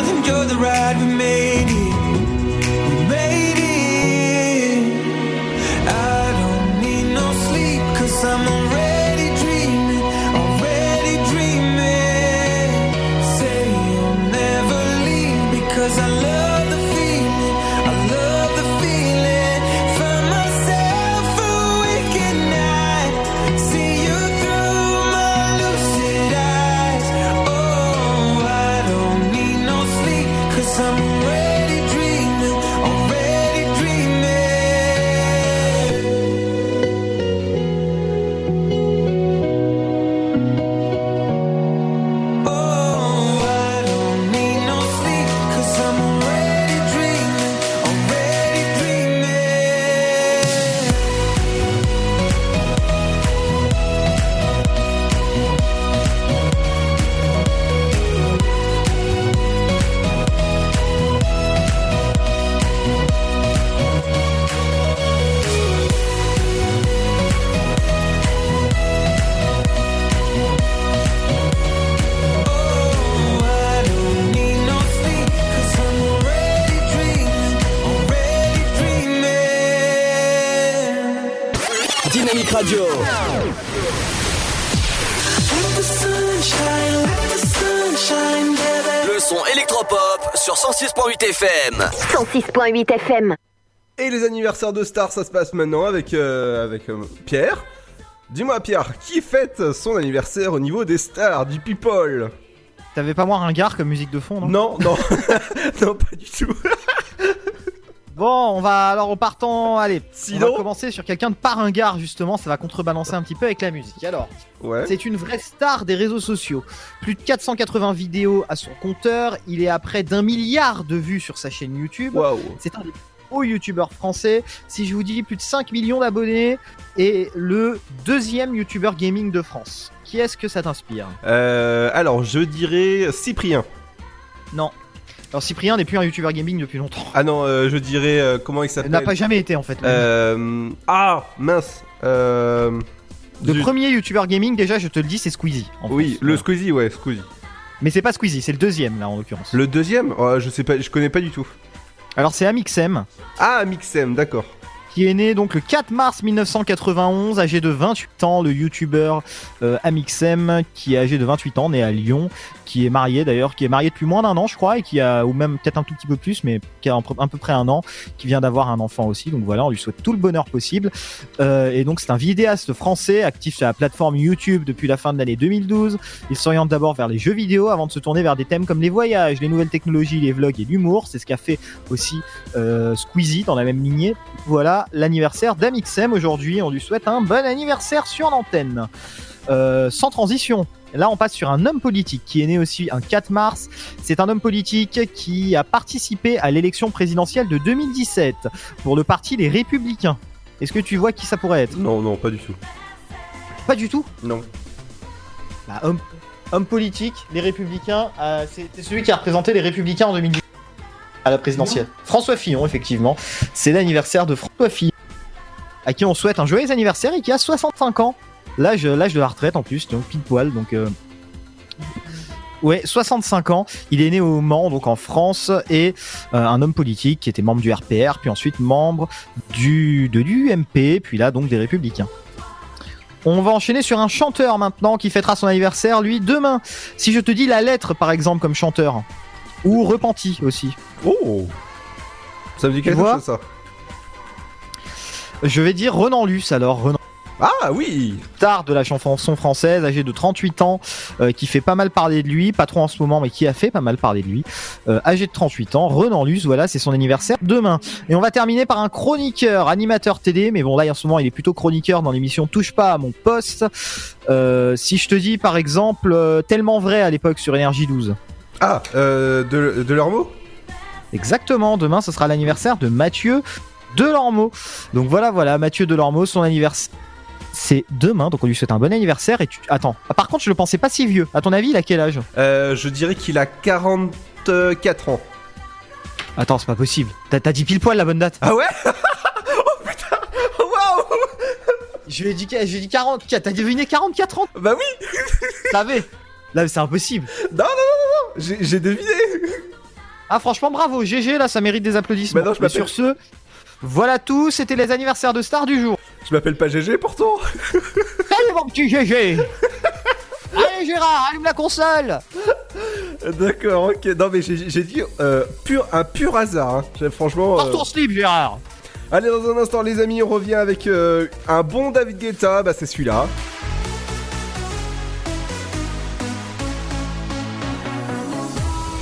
FM. 106.8 FM. Et les anniversaires de stars, ça se passe maintenant avec, euh, avec euh, Pierre. Dis-moi Pierre, qui fête son anniversaire au niveau des stars, du people? T'avais pas moins ringard comme musique de fond, non? Non, non, non, pas du tout. Bon, on va alors en partant, allez, on Sinon- va commencer sur quelqu'un de pas ringard justement, ça va contrebalancer un petit peu avec la musique. Alors, Ouais. c'est une vraie star des réseaux sociaux. Plus de 480 vidéos à son compteur, il est à près d'un milliard de vues sur sa chaîne YouTube. Waouh. C'est un des hauts youtubeurs français. Si je vous dis plus de 5 millions d'abonnés et le deuxième youtubeur gaming de France. Qui est-ce que ça t'inspire? Euh, alors, je dirais Cyprien. Non. Alors Cyprien n'est plus un youtubeur gaming depuis longtemps. Ah non, euh, je dirais euh, comment il Il s'appelle n'a pas jamais été en fait. Euh, ah mince. Euh, Le premier youtubeur gaming, déjà, je te le dis, c'est Squeezie. en Oui, France. le Squeezie, ouais, Squeezie. Mais c'est pas Squeezie, c'est le deuxième là en l'occurrence. Le deuxième, oh, je sais pas, je connais pas du tout. Alors c'est Amixem, Ah, Mixem, d'accord. qui est né donc le 4 mars 1991, âgé de 28 ans, le youtubeur euh, Amixem, qui est âgé de 28 ans, né à Lyon, qui est marié d'ailleurs, qui est marié depuis moins d'un an je crois, et qui a, ou même peut-être un tout petit peu plus, mais qui a un à peu près un an, qui vient d'avoir un enfant aussi, donc voilà, on lui souhaite tout le bonheur possible. Euh, et donc c'est un vidéaste français, actif sur la plateforme YouTube depuis la fin de l'année 2012. Il s'oriente d'abord vers les jeux vidéo avant de se tourner vers des thèmes comme les voyages, les nouvelles technologies, les vlogs et l'humour. C'est ce qu'a fait aussi euh, Squeezie dans la même lignée. Voilà l'anniversaire d'Amixem aujourd'hui. On lui souhaite un bon anniversaire sur l'antenne. Euh, sans transition. Là, on passe sur un homme politique qui est né aussi un 4 mars. C'est un homme politique qui a participé à l'élection présidentielle de 2017 pour le parti Les Républicains. Est-ce que tu vois qui ça pourrait être? Non, non, pas du tout. Pas du tout? Non. Bah, homme, homme politique, Les Républicains, euh, c'est c'est celui qui a représenté Les Républicains en 2017 à la présidentielle. François Fillon, effectivement. C'est l'anniversaire de François Fillon, à qui on souhaite un joyeux anniversaire et qui a 65 ans. L'âge, l'âge de la retraite en plus, donc pile poil, donc... euh, Ouais, 65 ans. Il est né au Mans, donc en France, et euh, un homme politique qui était membre du RPR, puis ensuite membre du de l'UMP, puis là donc des Républicains. On va enchaîner sur un chanteur maintenant qui fêtera son anniversaire, lui, demain. Si je te dis la lettre, par exemple, comme chanteur, ou repenti aussi. Oh Ça me dit quelque chose ça. Je vais dire Renan Luce alors. Renan Ah oui star de la chanson française, âgé de 38 ans, euh, qui fait pas mal parler de lui, pas trop en ce moment, mais qui a fait pas mal parler de lui. Euh, âgé de 38 ans, Renan Luce, voilà, c'est son anniversaire demain. Et on va terminer par un chroniqueur, animateur télé, mais bon là en ce moment il est plutôt chroniqueur dans l'émission Touche pas à mon poste. Euh, si je te dis par exemple tellement vrai à l'époque sur Énergie 12. Ah, de, de leurs mots Exactement, demain ce sera l'anniversaire de Mathieu Delormeau. Donc voilà, voilà, Mathieu Delormeau, son anniversaire. C'est demain, donc on lui souhaite un bon anniversaire. Et tu... Attends, ah, par contre, je le pensais pas si vieux. À ton avis, il a quel âge? Euh, Je dirais qu'il a 44 ans. Attends, c'est pas possible. T'as dit pile poil la bonne date. Ah ouais? Oh putain Waouh Je lui ai dit, je lui ai dit 40. T'as deviné 44 ans? Bah oui Savais Là, c'est impossible. Non, non, non, non, non J'ai deviné Ah, franchement, bravo. GG, là, ça mérite des applaudissements. Bah non, je Et m'appelle- sur ce, voilà tout. C'était les anniversaires de stars du jour. Je m'appelle pas GG pourtant Allez, mon petit GG Allez, Gérard, allume la console D'accord, ok. Non mais j'ai dit euh, pur, un pur hasard. Hein. Franchement. Porte euh, ton slip, Gérard Allez, dans un instant, les amis, on revient avec euh, un bon David Guetta. Bah, c'est celui-là.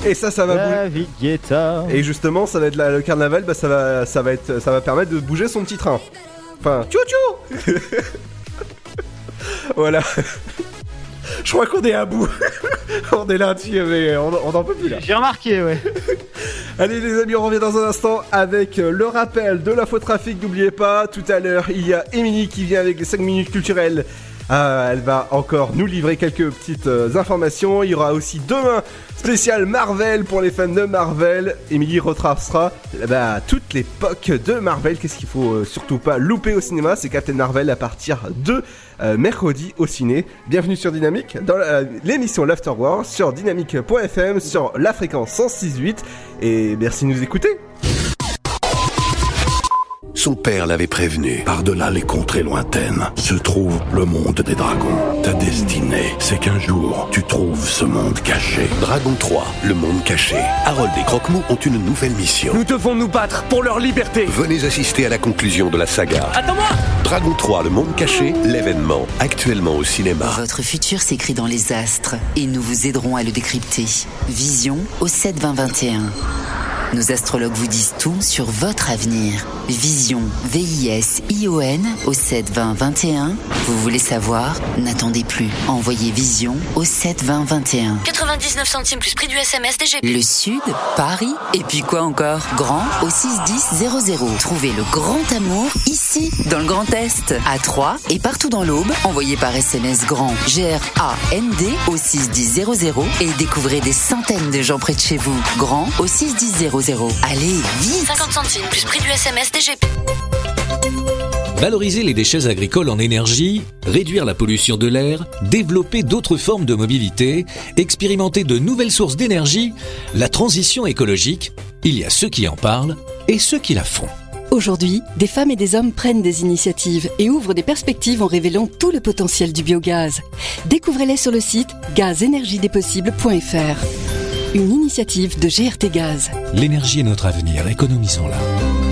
Et ça, ça va bouger. David Guetta. Et justement, ça va être la- le carnaval. Bah, ça va, ça va être, ça va permettre de bouger son petit train. Enfin, tchou voilà. Je crois qu'on est à bout. on est lundi, mais on on n'en peut plus là. J'ai remarqué, ouais. Allez les amis, on revient dans un instant avec euh, le rappel de l'infotrafic. N'oubliez pas, tout à l'heure, il y a Émilie qui vient avec les 5 minutes culturelles. Ah, elle va encore nous livrer quelques petites euh, informations. Il y aura aussi demain spécial Marvel pour les fans de Marvel. Émilie retracera ben, toute l'époque de Marvel. Qu'est-ce qu'il faut euh, surtout pas louper au cinéma C'est Captain Marvel à partir de euh, mercredi au ciné. Bienvenue sur Dynamique dans l'émission l'Afterworld sur dynamique.fm sur la fréquence 106.8 et merci de nous écouter. Son père l'avait prévenu. Par-delà les contrées lointaines se trouve le monde des dragons. Ta destinée, c'est qu'un jour, tu trouves ce monde caché. Dragon 3, le monde caché. Harold et Croque-Mou ont une nouvelle mission. Nous devons nous battre pour leur liberté. Venez assister à la conclusion de la saga. Attends-moi Dragon 3, le monde caché, l'événement, actuellement au cinéma. Votre futur s'écrit dans les astres et nous vous aiderons à le décrypter. Vision au 7 20 21. Nos astrologues vous disent tout sur votre avenir. Vision, V-I-S-I-O-N au 7 20 21. Vous voulez savoir? N'attendez plus. Envoyez Vision au 7 20 21. 99 centimes plus prix du SMS DGP. Le Sud, Paris, et puis quoi encore? Grand au 61000. Trouvez le grand amour ici, dans le Grand Est, à Troyes et partout dans l'Aube. Envoyez par SMS grand G-R-A-N-D au 61000 et découvrez des centaines de gens près de chez vous. Grand au 61000. Allez, vite 50 centimes plus prix du SMS DGP. Valoriser les déchets agricoles en énergie, réduire la pollution de l'air, développer d'autres formes de mobilité, expérimenter de nouvelles sources d'énergie, la transition écologique, il y a ceux qui en parlent et ceux qui la font. Aujourd'hui, des femmes et des hommes prennent des initiatives et ouvrent des perspectives en révélant tout le potentiel du biogaz. Découvrez-les sur le site gazénergiedespossibles.fr. Une initiative de GRT Gaz. L'énergie est notre avenir, économisons-la.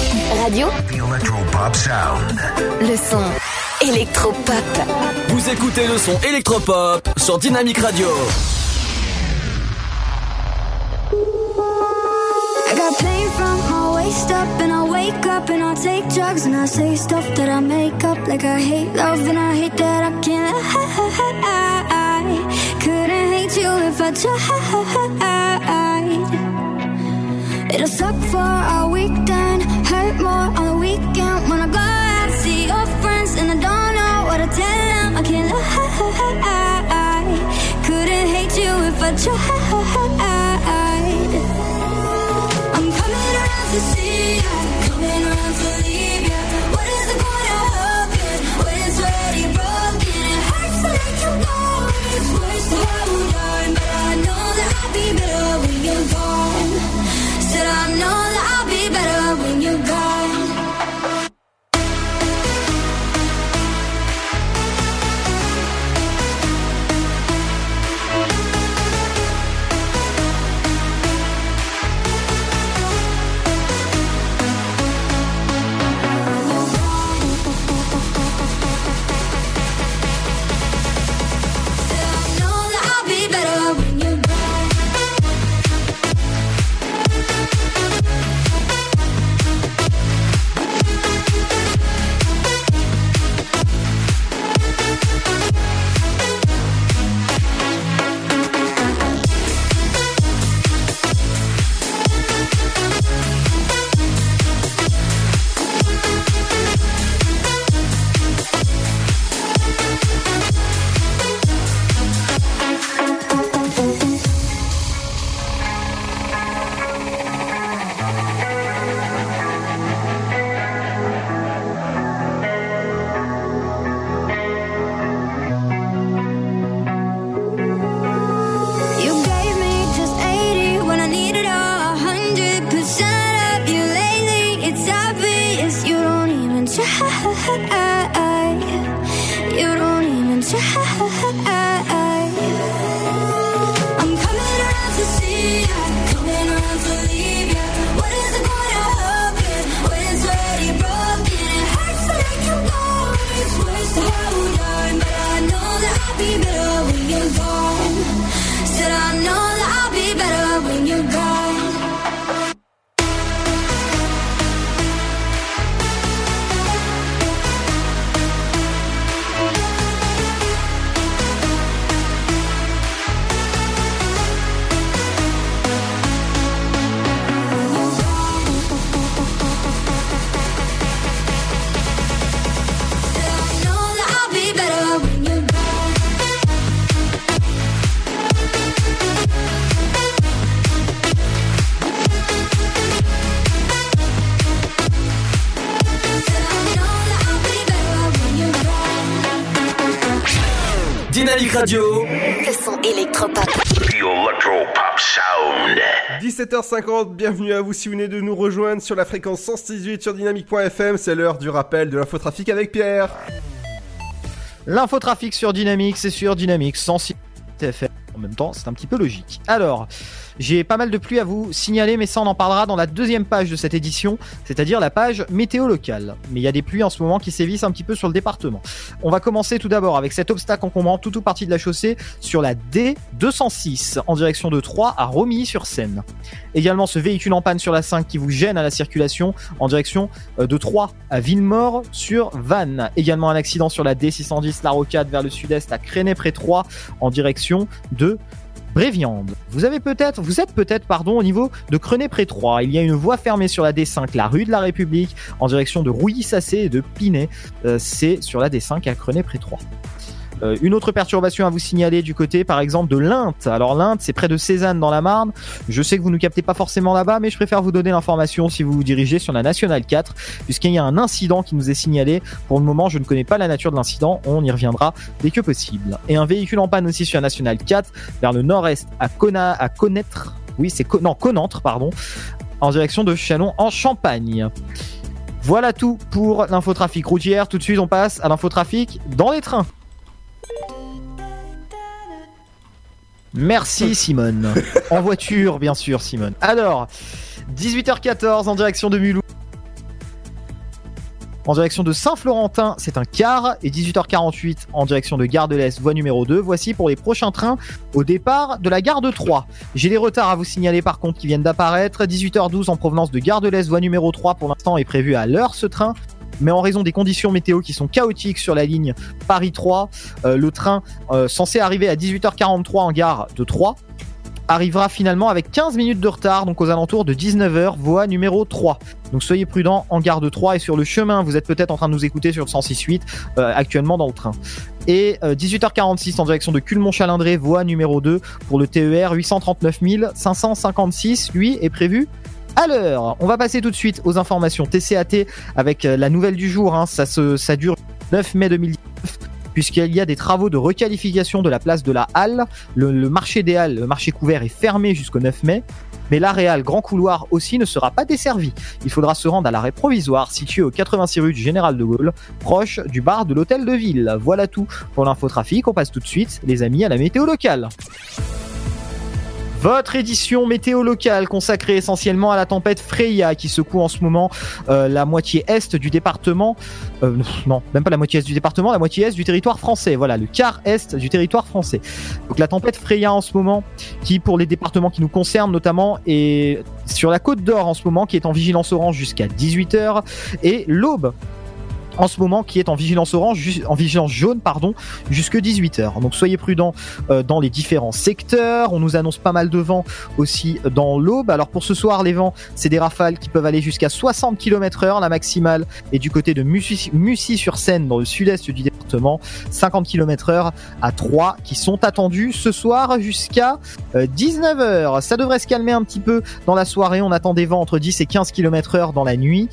Radio, Electropop sound. le son électropop. Vous écoutez le son électropop sur Dynamic Radio. I got pain from my laced up and I wake up and I take drugs and I say stuff that I make up like I hate love and I hate that I can't. I couldn't hate you if I tried. It'll suck for a hurt more on the weekend when I go out see your friends and I don't know what to tell them. I can't lie. Couldn't hate you if I tried. I'm coming around to see ya, you go. Try. 17h50, bienvenue à vous si vous venez de nous rejoindre sur la fréquence 168 sur dynamique.fm. C'est l'heure du rappel de l'infotrafic avec Pierre. L'infotrafic sur Dynamics, c'est sur Dynamics 106 FM. En même temps, c'est un petit peu logique. Alors, j'ai pas mal de pluie à vous signaler, mais ça on en parlera dans la deuxième page de cette édition, c'est-à-dire la page météo locale. Mais il y a des pluies en ce moment qui sévissent un petit peu sur le département. On va commencer tout d'abord avec cet obstacle encombrant tout ou partie de la chaussée sur la D206 en direction de Troyes à Romilly-sur-Seine. Également ce véhicule en panne sur la 5 qui vous gêne à la circulation en direction euh, de Troyes à Villemort sur Vannes. Également un accident sur la D610 La Rocade vers le sud-est à Créné près Troyes en direction de Bréviande. Vous avez peut-être, vous êtes peut-être, pardon, au niveau de Crenay près 3. Il y a une voie fermée sur la D5, la rue de la République, en direction de Rouilly-Sassé et de Pinet. Euh, c'est sur la D5 à Crenay près 3. Euh, une autre perturbation à vous signaler du côté, par exemple, de l'Inde. Alors l'Inde, c'est près de Cézanne dans la Marne. Je sais que vous ne captez pas forcément là-bas, mais je préfère vous donner l'information si vous vous dirigez sur la Nationale 4, puisqu'il y a un incident qui nous est signalé. Pour le moment, je ne connais pas la nature de l'incident. On y reviendra dès que possible. Et un véhicule en panne aussi sur la Nationale 4, vers le nord-est, à Cona, connaître. Oui, c'est non, Connantre, pardon, en direction de Chalon en Champagne. Voilà tout pour l'infotrafic routière. Tout de suite, on passe à l'infotrafic dans les trains. Merci Simone. En voiture, bien sûr, Simone. Alors, 18h14 en direction de Mulhouse. En direction de Saint-Florentin, c'est un quart. Et 18h48 en direction de Gare de l'Est, voie numéro 2. Voici pour les prochains trains au départ de la gare de Troyes. J'ai des retards à vous signaler par contre qui viennent d'apparaître. 18h12 en provenance de Gare de l'Est, voie numéro 3 pour l'instant est prévu à l'heure ce train mais en raison des conditions météo qui sont chaotiques sur la ligne Paris 3, euh, le train euh, censé arriver à 18h43 en gare de Troyes arrivera finalement avec 15 minutes de retard, donc aux alentours de 19h, voie numéro 3. Donc soyez prudents en gare de 3 et sur le chemin, vous êtes peut-être en train de nous écouter sur le 106.8 euh, actuellement dans le train. Et euh, 18h46 en direction de Culmont-Chalindré, voie numéro 2 pour le TER 839 556, lui est prévu l'heure. On va passer tout de suite aux informations TCAT avec euh, la nouvelle du jour. hein. Ça, se, ça dure 9 mai 2019 puisqu'il y a des travaux de requalification de la place de la Halle. Le, le marché des Halles, le marché couvert est fermé jusqu'au 9 mai. Mais l'aréal Grand Couloir aussi ne sera pas desservi. Il faudra se rendre à l'arrêt provisoire situé au 86 rue du Général de Gaulle, proche du bar de l'hôtel de ville. Voilà tout pour l'infotrafic. On passe tout de suite, les amis, à la météo locale. Votre édition météo locale consacrée essentiellement à la tempête Freya qui secoue en ce moment euh, la moitié est du département. euh, non, même pas la moitié est du département, la moitié est du territoire français. Voilà, le quart est du territoire français. Donc la tempête Freya en ce moment, qui pour les départements qui nous concernent notamment est sur la côte d'Or en ce moment, qui est en vigilance orange jusqu'à 18h, et l'Aube en ce moment qui est en vigilance orange, en vigilance jaune, pardon, jusque 18h. Donc soyez prudents euh, dans les différents secteurs. On nous annonce pas mal de vent aussi dans l'aube. Alors pour ce soir, les vents, c'est des rafales qui peuvent aller jusqu'à 60 km heure. La maximale est du côté de Mussy- Mussy-sur-Seine, dans le sud-est du département. 50 km heure à 3 qui sont attendus ce soir jusqu'à 19h. Ça devrait se calmer un petit peu dans la soirée. On attend des vents entre 10 et 15 km heure dans la nuit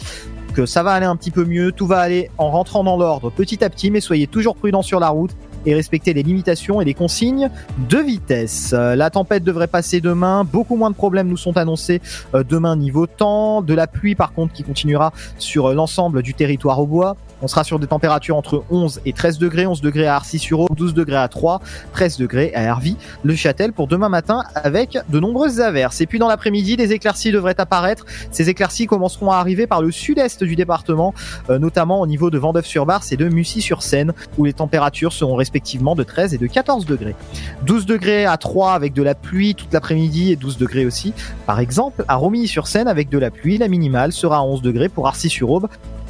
que ça va aller un petit peu mieux, tout va aller en rentrant dans l'ordre petit à petit, mais soyez toujours prudents sur la route et respectez les limitations et les consignes de vitesse. Euh, La tempête devrait passer demain, beaucoup moins de problèmes nous sont annoncés euh, demain niveau temps, de la pluie par contre qui continuera sur euh, l'ensemble du territoire au bois. On sera sur des températures entre 11 et 13 degrés, 11 degrés à Arcis-sur-Aube, 12 degrés à 3, 13 degrés à Hervy, le Châtel pour demain matin avec de nombreuses averses. Et puis dans l'après-midi, des éclaircies devraient apparaître. Ces éclaircies commenceront à arriver par le sud-est du département, euh, notamment au niveau de Vendœuvre-sur-Barse et de Mussy-sur-Seine, où les températures seront respectivement de 13 et de 14 degrés. 12 degrés à 3 avec de la pluie toute l'après-midi et 12 degrés aussi. Par exemple, à Romilly-sur-Seine avec de la pluie, la minimale sera à 11 degrés pour Arcis-sur-Aube,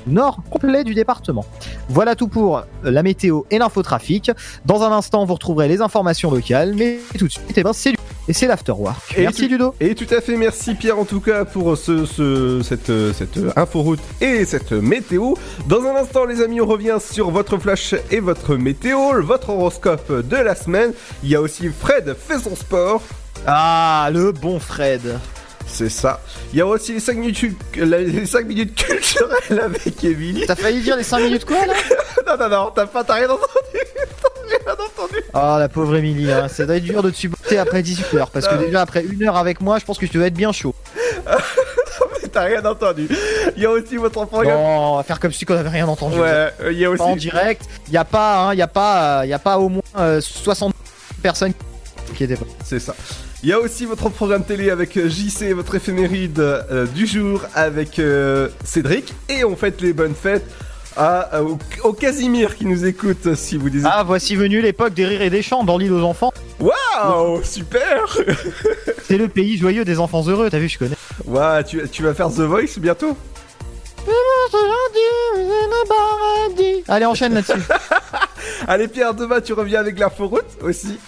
nord complet du département. Voilà tout pour la météo et l'infotrafic. Dans un instant, vous retrouverez les informations locales, mais tout de suite, eh ben, c'est et c'est l'afterwork. Et Merci tout- Ludo. Et tout à fait, merci Pierre en tout cas pour ce, ce- cette, cette inforoute et cette météo. Dans un instant les amis, on revient sur votre flash et votre météo, votre horoscope de la semaine. Il y a aussi Fred fait son sport. Ah, le bon Fred. C'est ça. Il y a aussi les 5 minutes, les 5 minutes culturelles avec Emily. T'as failli dire les 5 minutes quoi là? Non, non, non, t'as pas, t'as rien entendu. T'as rien entendu. Ah la pauvre Émilie, hein. ça doit être dur de te supporter après 18h parce que déjà après une heure avec moi, je pense que tu dois être bien chaud. T'as rien entendu. Il y a aussi votre programme. Bon, on va faire comme si on avait rien entendu. Ouais, euh, il y a aussi. Pas en direct, il y a pas, hein, il y a pas, euh, il y a pas au moins euh, 60 personnes qui étaient pas. C'est ça. Il y a aussi votre programme télé avec euh, JC, votre éphéméride euh, du jour avec euh, Cédric. Et on fête les bonnes fêtes à, au, au Casimir qui nous écoute si vous désirez. Ah, voici venu l'époque des rires et des chants dans l'île aux enfants. Waouh, super C'est le pays joyeux des enfants heureux, t'as vu, je connais. Waouh, tu, tu vas faire The Voice bientôt? Allez, enchaîne là-dessus. Allez Pierre, demain tu reviens avec l'inforoute aussi.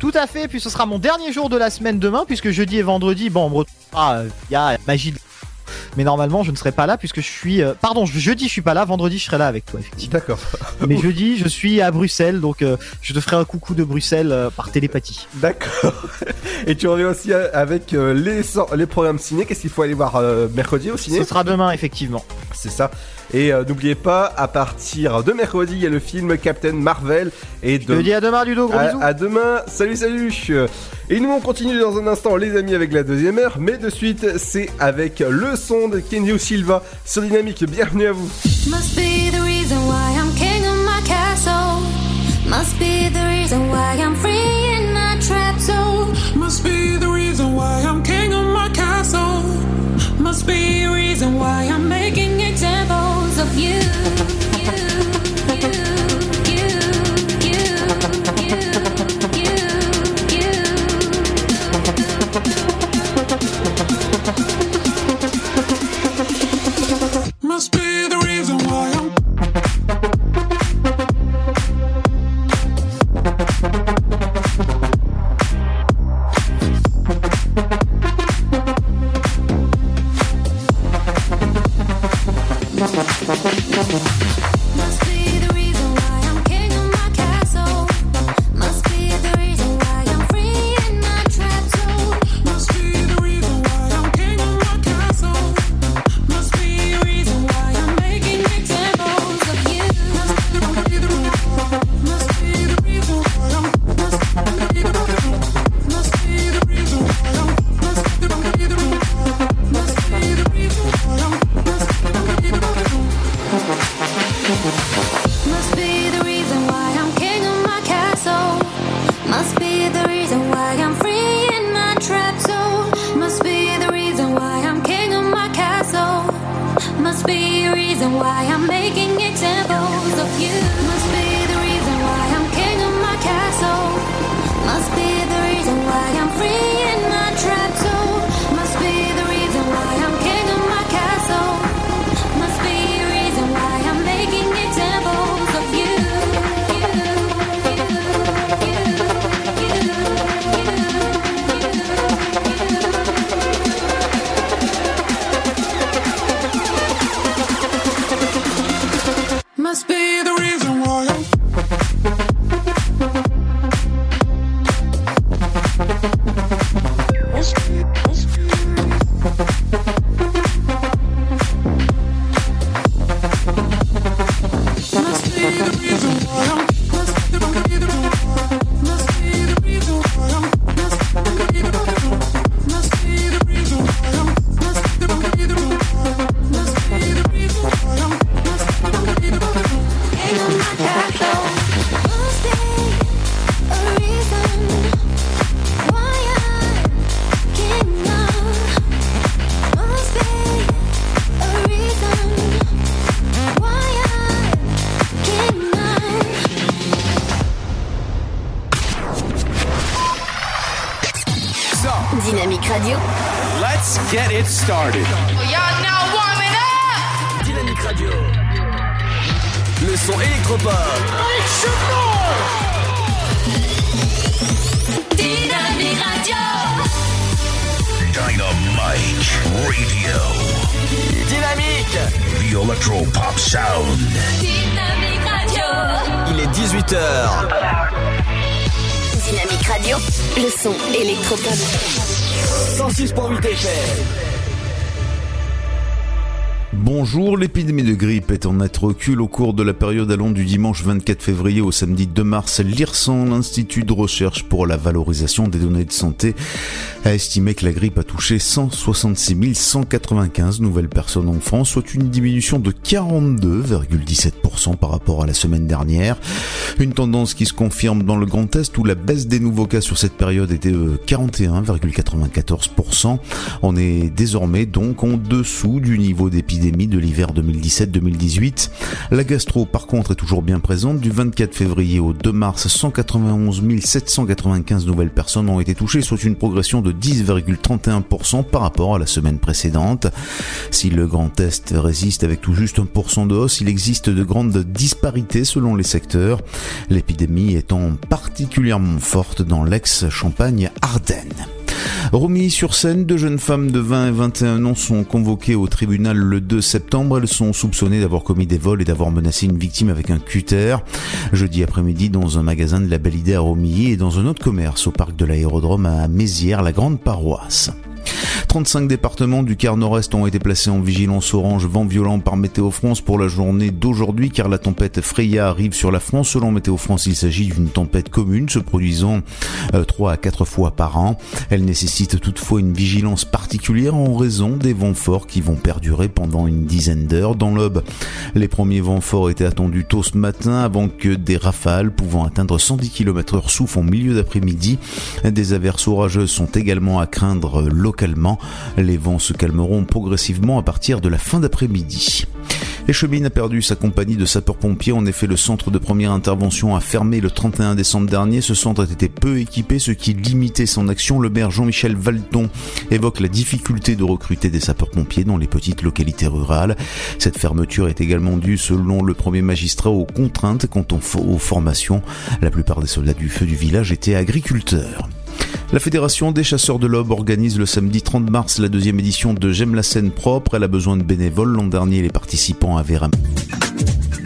Tout à fait, puis ce sera mon dernier jour de la semaine demain, puisque jeudi et vendredi, bon, on me retrouvera euh, via magie de... Mais normalement, je ne serai pas là puisque je suis. euh, Pardon, je- jeudi, je suis pas là. Vendredi, je serai là avec toi, effectivement. D'accord. Mais jeudi, je suis à Bruxelles, donc euh, je te ferai un coucou de Bruxelles euh, par télépathie. D'accord. Et tu reviens aussi avec les, les programmes ciné. Qu'est-ce qu'il faut aller voir mercredi au ciné? Ce sera demain, effectivement. C'est ça. Et euh, n'oubliez pas, à partir de mercredi, il y a le film Captain Marvel. Et de... Je te dis à demain, Ludo. Gros à, bisous. à demain. Salut, salut. Et nous, on continue dans un instant, les amis, avec la deuxième heure. Mais de suite, c'est avec le son de Kenyo Silva sur Dynamique. Bienvenue à vous. Must be the reason why I'm king of my castle. Must be the reason why I'm free in my trap zone. Must be the reason why I'm king of my castle. Must be a reason why I'm making you. Facebook recul au cours de la période allant du dimanche 24 février au samedi 2 mars. L'IRSAN, l'Institut de recherche pour la valorisation des données de santé, a estimé que la grippe a touché 166 195 nouvelles personnes en France, soit une diminution de 42,17% par rapport à la semaine dernière. Une tendance qui se confirme dans le Grand Est où la baisse des nouveaux cas sur cette période était de 41,94%. On est désormais donc en dessous du niveau d'épidémie de l'hiver 2017-2018. La gastro par contre est toujours bien présente. Du 24 février au 2 mars, 191 795 nouvelles personnes ont été touchées, soit une progression de 10,31% par rapport à la semaine précédente. Si le Grand Est résiste avec tout juste 1% de hausse, il existe de grandes disparités selon les secteurs. L'épidémie étant particulièrement forte dans l'ex-Champagne-Ardennes. Romilly-sur-Seine, deux jeunes femmes de 20 et 21 ans sont convoquées au tribunal le 2 septembre. Elles sont soupçonnées d'avoir commis des vols et d'avoir menacé une victime avec un cutter. Jeudi après-midi, dans un magasin de la Belle Idée à Romilly et dans un autre commerce au parc de l'aérodrome à Mézières, la grande paroisse. 35 départements du quart nord-est ont été placés en vigilance orange vent violent par Météo France pour la journée d'aujourd'hui car la tempête Freya arrive sur la France. Selon Météo France, il s'agit d'une tempête commune se produisant euh, 3 à 4 fois par an. Elle nécessite toutefois une vigilance particulière en raison des vents forts qui vont perdurer pendant une dizaine d'heures. Dans l'Aube, les premiers vents forts étaient attendus tôt ce matin avant que des rafales pouvant atteindre 110 km heure soufflent en milieu d'après-midi. Des averses orageuses sont également à craindre. Les vents se calmeront progressivement à partir de la fin d'après-midi. Échemine a perdu sa compagnie de sapeurs-pompiers. En effet, le centre de première intervention a fermé le 31 décembre dernier. Ce centre était peu équipé, ce qui limitait son action. Le maire Jean-Michel Valton évoque la difficulté de recruter des sapeurs-pompiers dans les petites localités rurales. Cette fermeture est également due, selon le premier magistrat, aux contraintes quant aux formations. La plupart des soldats du feu du village étaient agriculteurs. La Fédération des chasseurs de l'Aube organise le samedi 30 mars la deuxième édition de J'aime la scène propre. Elle a besoin de bénévoles. L'an dernier, les participants avaient ram-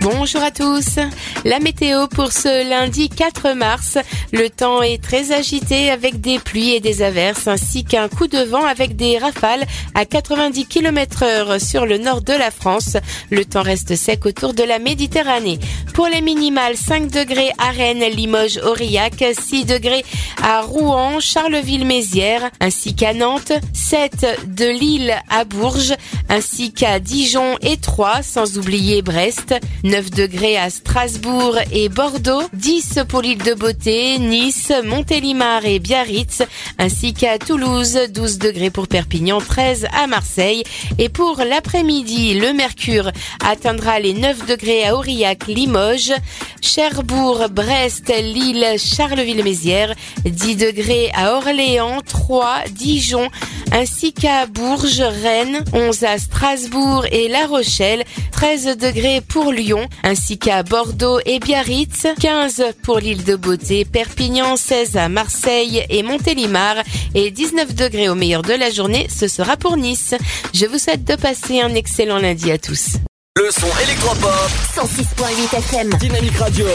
Bonjour à tous. La météo pour ce lundi 4 mars. Le temps est très agité avec des pluies et des averses ainsi qu'un coup de vent avec des rafales à 90 km heure sur le nord de la France. Le temps reste sec autour de la Méditerranée. Pour les minimales, 5 degrés à Rennes, Limoges, Aurillac, 6 degrés à Rouen, Charleville-Mézières ainsi qu'à Nantes, 7 de Lille à Bourges ainsi qu'à Dijon et Troyes sans oublier Brest, 9 degrés à Strasbourg et Bordeaux, 10 pour l'île de Beauté, Nice, Montélimar et Biarritz, ainsi qu'à Toulouse, 12 degrés pour Perpignan, 13 à Marseille. Et pour l'après-midi, le mercure atteindra les 9 degrés à Aurillac, Limoges, Cherbourg, Brest, Lille, Charleville-Mézières, 10 degrés à Orléans, 3, Dijon, ainsi qu'à Bourges, Rennes, 11 à Strasbourg et La Rochelle, 13 degrés pour Lyon, ainsi qu'à Bordeaux et Biarritz, 15 pour l'île de Beauté, Perpignan, 16 à Marseille et Montélimar, et 19 degrés au meilleur de la journée, ce sera pour Nice. Je vous souhaite de passer un excellent lundi à tous. Le son électropop. 106.8 FM. Dynamique Radio.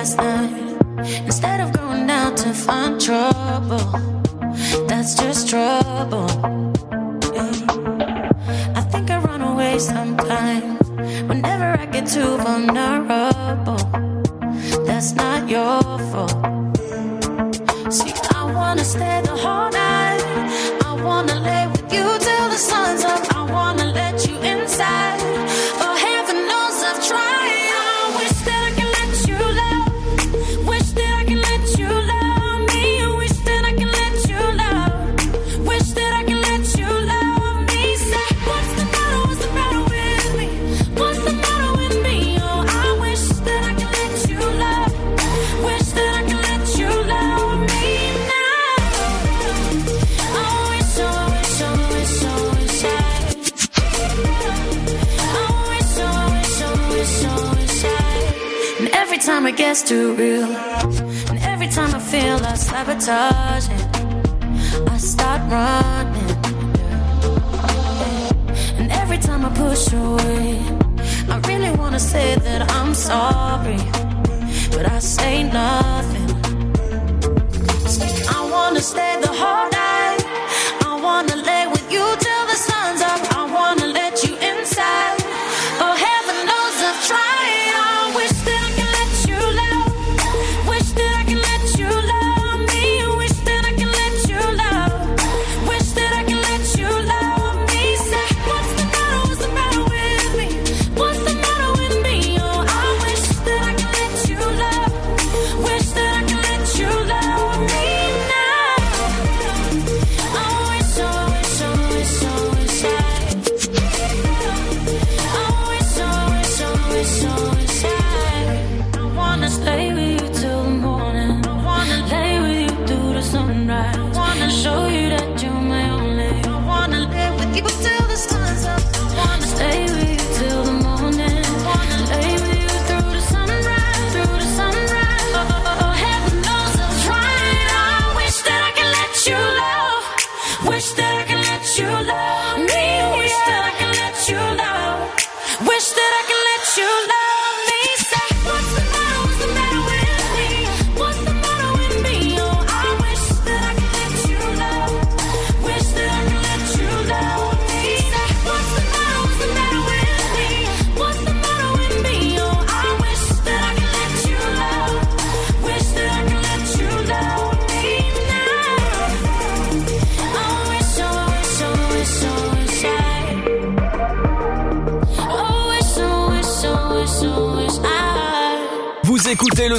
Last night instead of going out to find trouble. That's just trouble. Yeah. I think I run away sometimes whenever I get too vulnerable. That's not your fault. See, I wanna stay the whole gets too real, and every time I feel I sabotage it, I start running. And every time I push away, I really wanna say that I'm sorry, but I say nothing.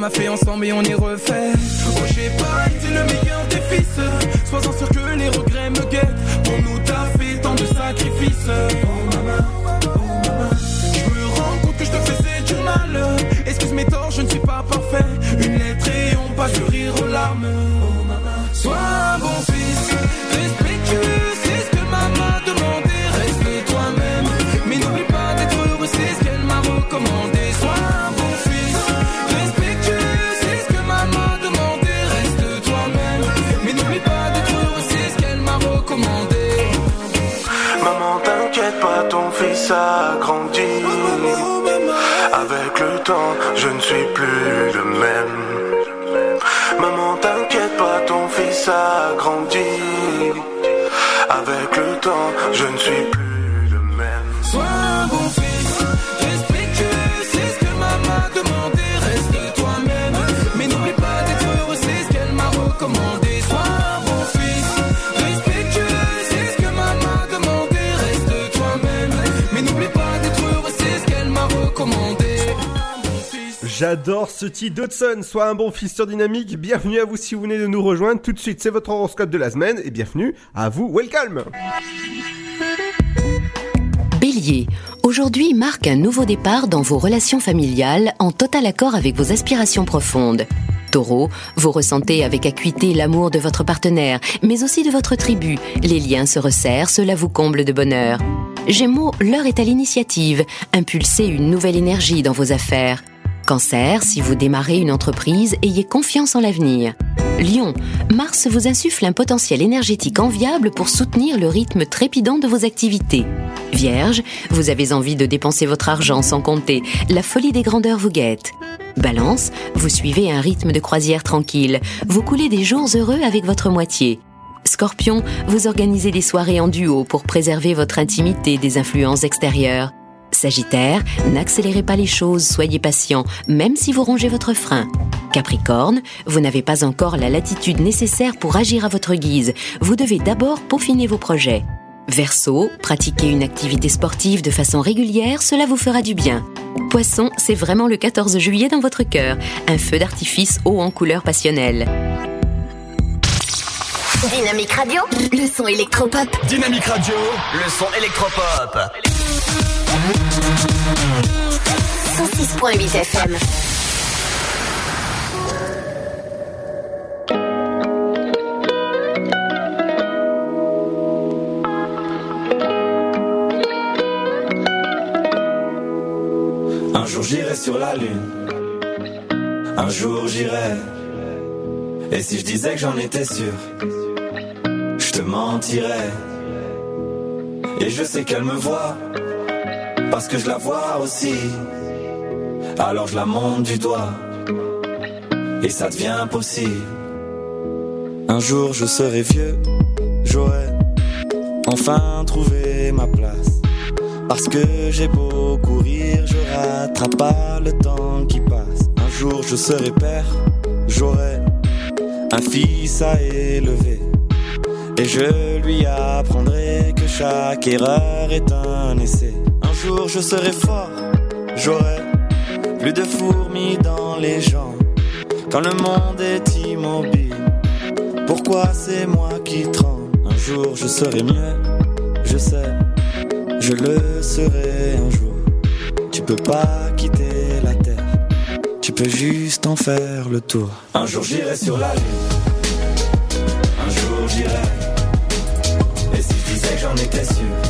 Ma fait ensemble et on y refait. Plus même. Maman, t'inquiète pas, ton fils a grandi. Avec le temps, je ne suis plus J'adore ce titre d'Hudson, soit un bon fils sur Dynamique. Bienvenue à vous si vous venez de nous rejoindre. Tout de suite, c'est votre horoscope de la semaine et bienvenue à vous. Welcome Bélier, aujourd'hui marque un nouveau départ dans vos relations familiales en total accord avec vos aspirations profondes. Taureau, vous ressentez avec acuité l'amour de votre partenaire, mais aussi de votre tribu. Les liens se resserrent, cela vous comble de bonheur. Gémeaux, l'heure est à l'initiative. Impulsez une nouvelle énergie dans vos affaires. Cancer, si vous démarrez une entreprise, ayez confiance en l'avenir. Lion, Mars vous insuffle un potentiel énergétique enviable pour soutenir le rythme trépidant de vos activités. Vierge, vous avez envie de dépenser votre argent sans compter, la folie des grandeurs vous guette. Balance, vous suivez un rythme de croisière tranquille, vous coulez des jours heureux avec votre moitié. Scorpion, vous organisez des soirées en duo pour préserver votre intimité des influences extérieures. Sagittaire, n'accélérez pas les choses, soyez patient, même si vous rongez votre frein. Capricorne, vous n'avez pas encore la latitude nécessaire pour agir à votre guise. Vous devez d'abord peaufiner vos projets. Verseau, pratiquez une activité sportive de façon régulière, cela vous fera du bien. Poisson, c'est vraiment le 14 juillet dans votre cœur, un feu d'artifice haut en couleur passionnelle. Dynamique Radio, le son électropop. Dynamique Radio, le son électropop. 106.8 FM. Un jour j'irai sur la lune. Un jour j'irai. Et si je disais que j'en étais sûr, je te mentirais. Et je sais qu'elle me voit, parce que je la vois aussi. Alors je la monte du doigt, et ça devient possible. Un jour je serai vieux, j'aurai enfin trouvé ma place. Parce que j'ai beau courir, je rattrape pas le temps qui passe. Un jour je serai père, j'aurai un fils à élever. Et je lui apprendrai que chaque erreur est un essai. Un jour je serai fort, j'aurai plus de fourmis dans les jambes. Quand le monde est immobile, pourquoi c'est moi qui tremble? Un jour je serai mieux, je sais, je le serai un jour. Tu peux pas quitter la terre, tu peux juste en faire le tour. Un jour j'irai sur la lune, un jour j'irai. Et si je disais que j'en étais sûr,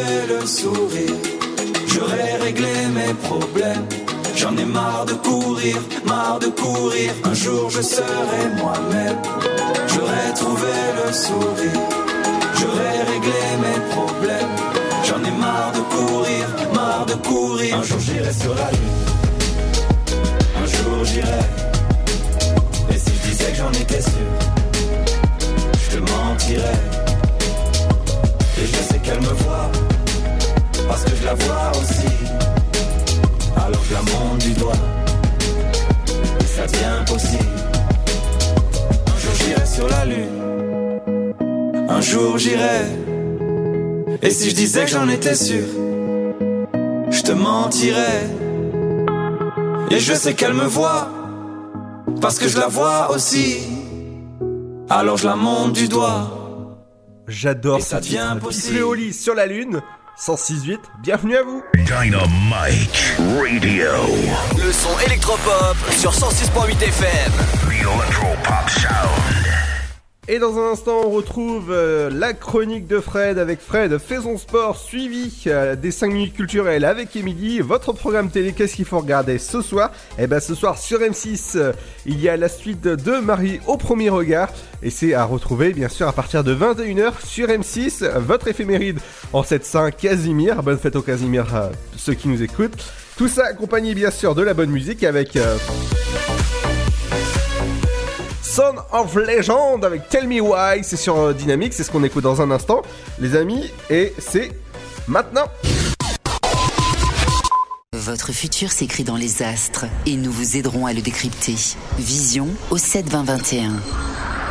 trouvé le sourire, j'aurai réglé mes problèmes. J'en ai marre de courir, marre de courir. Un jour je serai moi-même, j'aurai trouvé le sourire, j'aurai réglé mes problèmes. J'en ai marre de courir, marre de courir. Un jour j'irai sur la lune, un jour j'irai. Et si je disais que j'en étais sûr, je te mentirais. Et je sais qu'elle me voit, parce que je la vois aussi. Alors je la monte du doigt, et ça devient possible. Un jour j'irai sur la lune, un jour j'irai. Et si je disais que j'en étais sûr, je te mentirais. Et je sais qu'elle me voit, parce que je la vois aussi. Alors je la monte du doigt. J'adore Et ça titre. devient au lit sur la lune, 106.8, bienvenue à vous. Dynamite Radio. Le son électropop sur 106.8 FM. The Electropop. Et dans un instant, on retrouve euh, la chronique de Fred avec Fred, Faisons Sport, suivi euh, des 5 minutes culturelles avec Émilie. Votre programme télé, qu'est-ce qu'il faut regarder ce soir? Eh ben ce soir sur M6, euh, il y a la suite de Marie au premier regard. Et c'est à retrouver bien sûr à partir de 21h sur M6, votre éphéméride en 7-5 Casimir. Bonne fête au Casimir ceux qui nous écoutent. Tout ça accompagné bien sûr de la bonne musique avec... Son of Legend avec Tell Me Why, c'est sur euh, Dynamique, c'est ce qu'on écoute dans un instant, les amis, et c'est maintenant. Votre futur s'écrit dans les astres et nous vous aiderons à le décrypter. Vision au 7 20 21.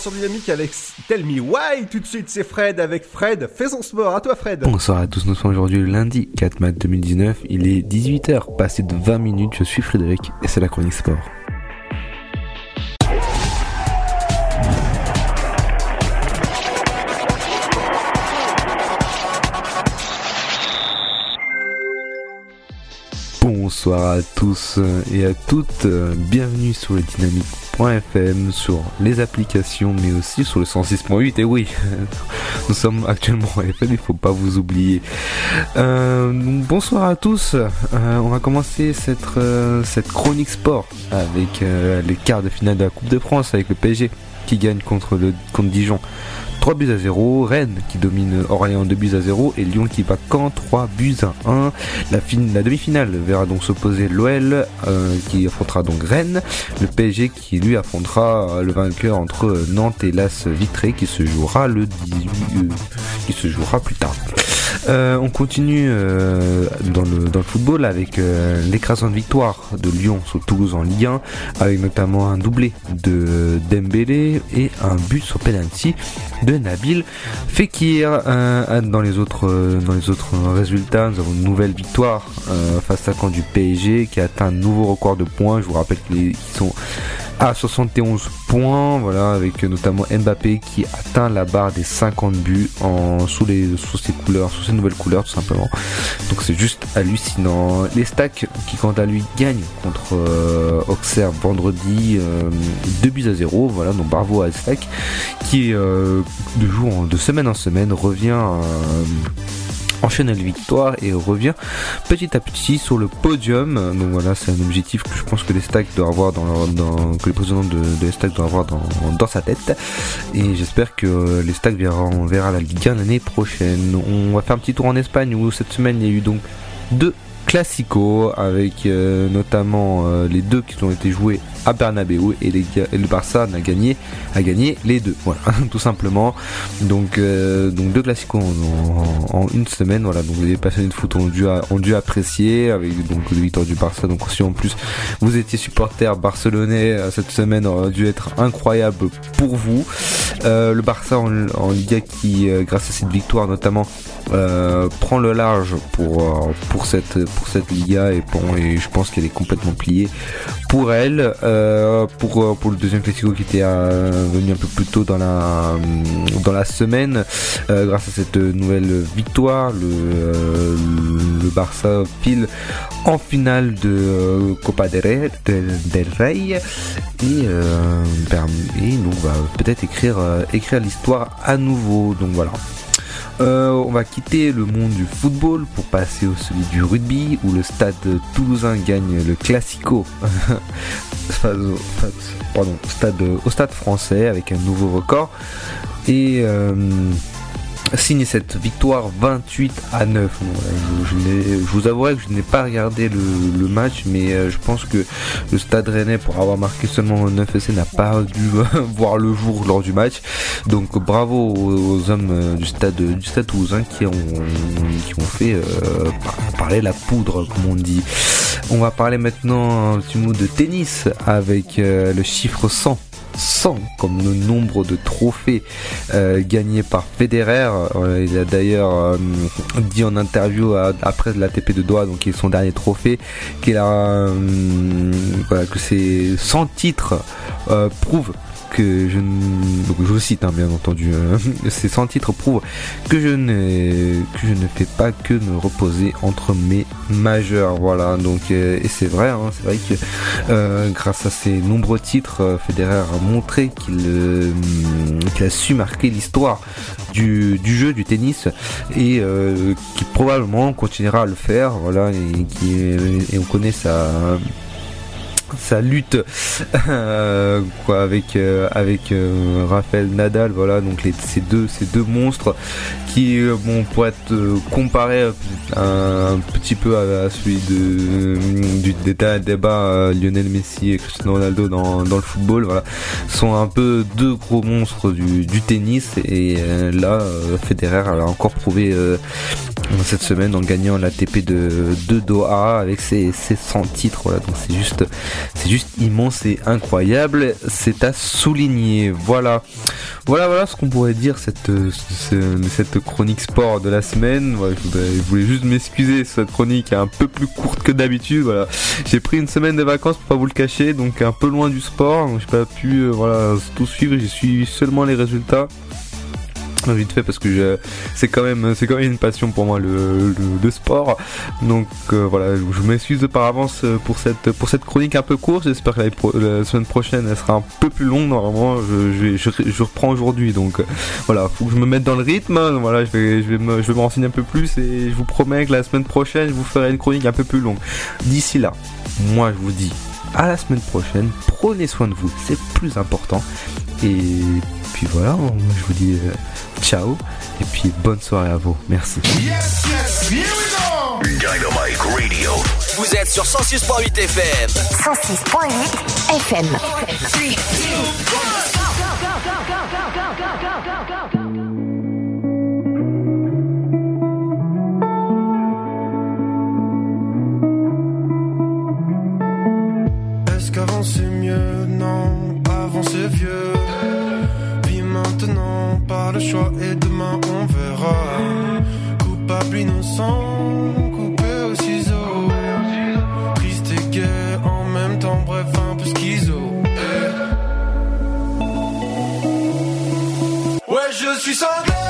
Sur Dynamique avec Tell Me Why. Tout de suite, c'est Fred avec Fred. Fais son sport. À toi, Fred. Bonsoir à tous, nous sommes aujourd'hui lundi 4 mai 2019. Il est 18h, passé de 20 minutes. Je suis Frédéric et c'est la chronique sport. Bonsoir à tous et à toutes, bienvenue sur le dynamique.fm, sur les applications mais aussi sur le 106.8 et oui, nous sommes actuellement à FM, il faut pas vous oublier. Euh, bonsoir à tous, Euh, on va commencer cette, euh, cette chronique sport avec les quarts de finale de la Coupe de France avec le PSG qui gagne contre, le, contre Dijon 3 buts à 0. Rennes qui domine Orléans 2 buts à 0 et Lyon qui bat Caen 3 buts à 1. La, la demi-finale verra donc s'opposer l'OL euh, qui affrontera donc Rennes, le PSG qui lui affrontera euh, le vainqueur entre Nantes et l'As Vitré qui se jouera le 18 euh, qui se jouera plus tard. Euh, on continue euh, dans, le, football avec euh, l'écrasante victoire de Lyon sur Toulouse en Ligue 1, avec notamment un doublé de Dembélé et un but sur penalty de Nabil Fekir. Dans les autres dans les autres résultats, nous avons une nouvelle victoire face à camp du PSG qui a atteint un nouveau record de points. Je vous rappelle qu'ils sont à 71 points, voilà, avec notamment Mbappé qui atteint la barre des 50 buts en, sous, les, ses couleurs, sous ses nouvelles couleurs tout simplement. Donc c'est juste hallucinant. Les stacks qui quant à lui gagnent contre euh, Auxerre vendredi euh, 2 buts à 0, voilà, donc bravo à Stack qui euh, de jour de semaine en semaine revient euh, enchaîne les victoires et revient petit à petit sur le podium. Donc voilà, c'est un objectif que je pense que les stacks doivent avoir dans, leur- que les présidents de, de avoir dans, sa tête. Et j'espère que les stacks verront, on verra la Ligue 1 l'année prochaine. On va faire un petit tour en Espagne où cette semaine il y a eu donc deux classico avec euh, notamment euh, les deux qui ont été joués à Bernabeu et, le Barça a gagné a gagné les deux. Voilà tout simplement. Donc euh, donc deux classicos en, une semaine. Voilà donc les passionnés de foot ont dû ont dû apprécier avec donc le victoire du Barça. Donc si en plus vous étiez supporter barcelonais cette semaine aurait dû être incroyable pour vous. Le Barça en, Liga qui grâce à cette victoire notamment prend le large pour pour cette cette Liga et bon et je pense qu'elle est complètement pliée pour elle euh, pour euh, pour le deuxième classico qui était euh, venu un peu plus tôt dans la dans la semaine grâce à cette nouvelle victoire le le Barça pile en finale de Copa del Rey, del, Rey. Et, et va peut-être écrire écrire l'histoire à nouveau. Donc voilà euh, on va quitter le monde du football pour passer au celui du rugby où le stade toulousain gagne le Classico. Au stade français avec un nouveau record. Et euh, signe cette victoire 28 à 9. Bon, voilà, je, je vous avouerai que je n'ai pas regardé le, match, mais euh, je pense que le Stade Rennais, pour avoir marqué seulement 9 essais, n'a pas dû voir le jour lors du match. Donc bravo aux, hommes euh, du Stade du Stade Toulousain qui ont qui ont fait euh, par- parler la poudre, comme on dit. On va parler maintenant un petit mot de tennis avec le chiffre 100. 100 comme le nombre de trophées euh, gagnés par Federer. Euh, il a d'ailleurs euh, dit en interview à- après l'ATP de Doha, donc son dernier trophée, qu'il a que ces 100 titres prouvent que je ne, donc je vous cite hein, bien entendu, euh, ces 100 titres prouvent que je ne que je ne fais pas que me reposer entre mes majeurs. Voilà donc euh, et c'est vrai, hein, c'est vrai que euh, grâce à ses nombreux titres, euh, Federer a montré qu'il a su marquer l'histoire du, du jeu du tennis et qui probablement continuera à le faire. Voilà et qui et on connaît sa sa lutte euh, quoi avec euh, avec euh, Raphaël Nadal voilà donc les, ces deux ces deux monstres qui euh, bon pourraient être euh, comparés un, un petit peu à, celui de du débat, débat euh, Lionel Messi et Cristiano Ronaldo dans, dans le football voilà sont un peu deux gros monstres du, du tennis et euh, là euh, Federer a encore prouvé euh, cette semaine en gagnant l'ATP de, de Doha avec ses, ses 100 titres voilà donc c'est juste c'est juste immense et incroyable. C'est à souligner. Voilà. Voilà voilà ce qu'on pourrait dire cette euh, chronique sport de la semaine. Voilà, je voulais juste m'excuser. Cette chronique est un peu plus courte que d'habitude. Voilà. J'ai pris une semaine de vacances pour pas vous le cacher. Donc un peu loin du sport. Donc j'ai pas pu euh, voilà tout suivre. J'ai suivi seulement les résultats vite fait parce que c'est quand même c'est quand même une passion pour moi le, le, le sport. Donc euh, voilà je, m'excuse par avance pour cette pour cette chronique un peu courte. J'espère que la, la semaine prochaine elle sera un peu plus longue. Normalement je, je, je, reprends aujourd'hui. Donc euh, voilà faut que je me mette dans le rythme. Voilà je vais je vais me, je vais me renseigner un peu plus et je vous promets que la semaine prochaine je vous ferai une chronique un peu plus longue. D'ici là moi je vous dis à la semaine prochaine. Prenez soin de vous c'est plus important. Et puis voilà, je vous dis euh, ciao. Et puis bonne soirée à vous. Merci. Dynamite Radio. Vous êtes sur 106.8 FM. 106.8 FM. Est-ce qu'avant c'est mieux? Non, choix et demain on verra. Coupable, innocent, coupé au ciseau. Triste et gai en même temps, bref, un peu schizo. Ouais, je suis sanglé.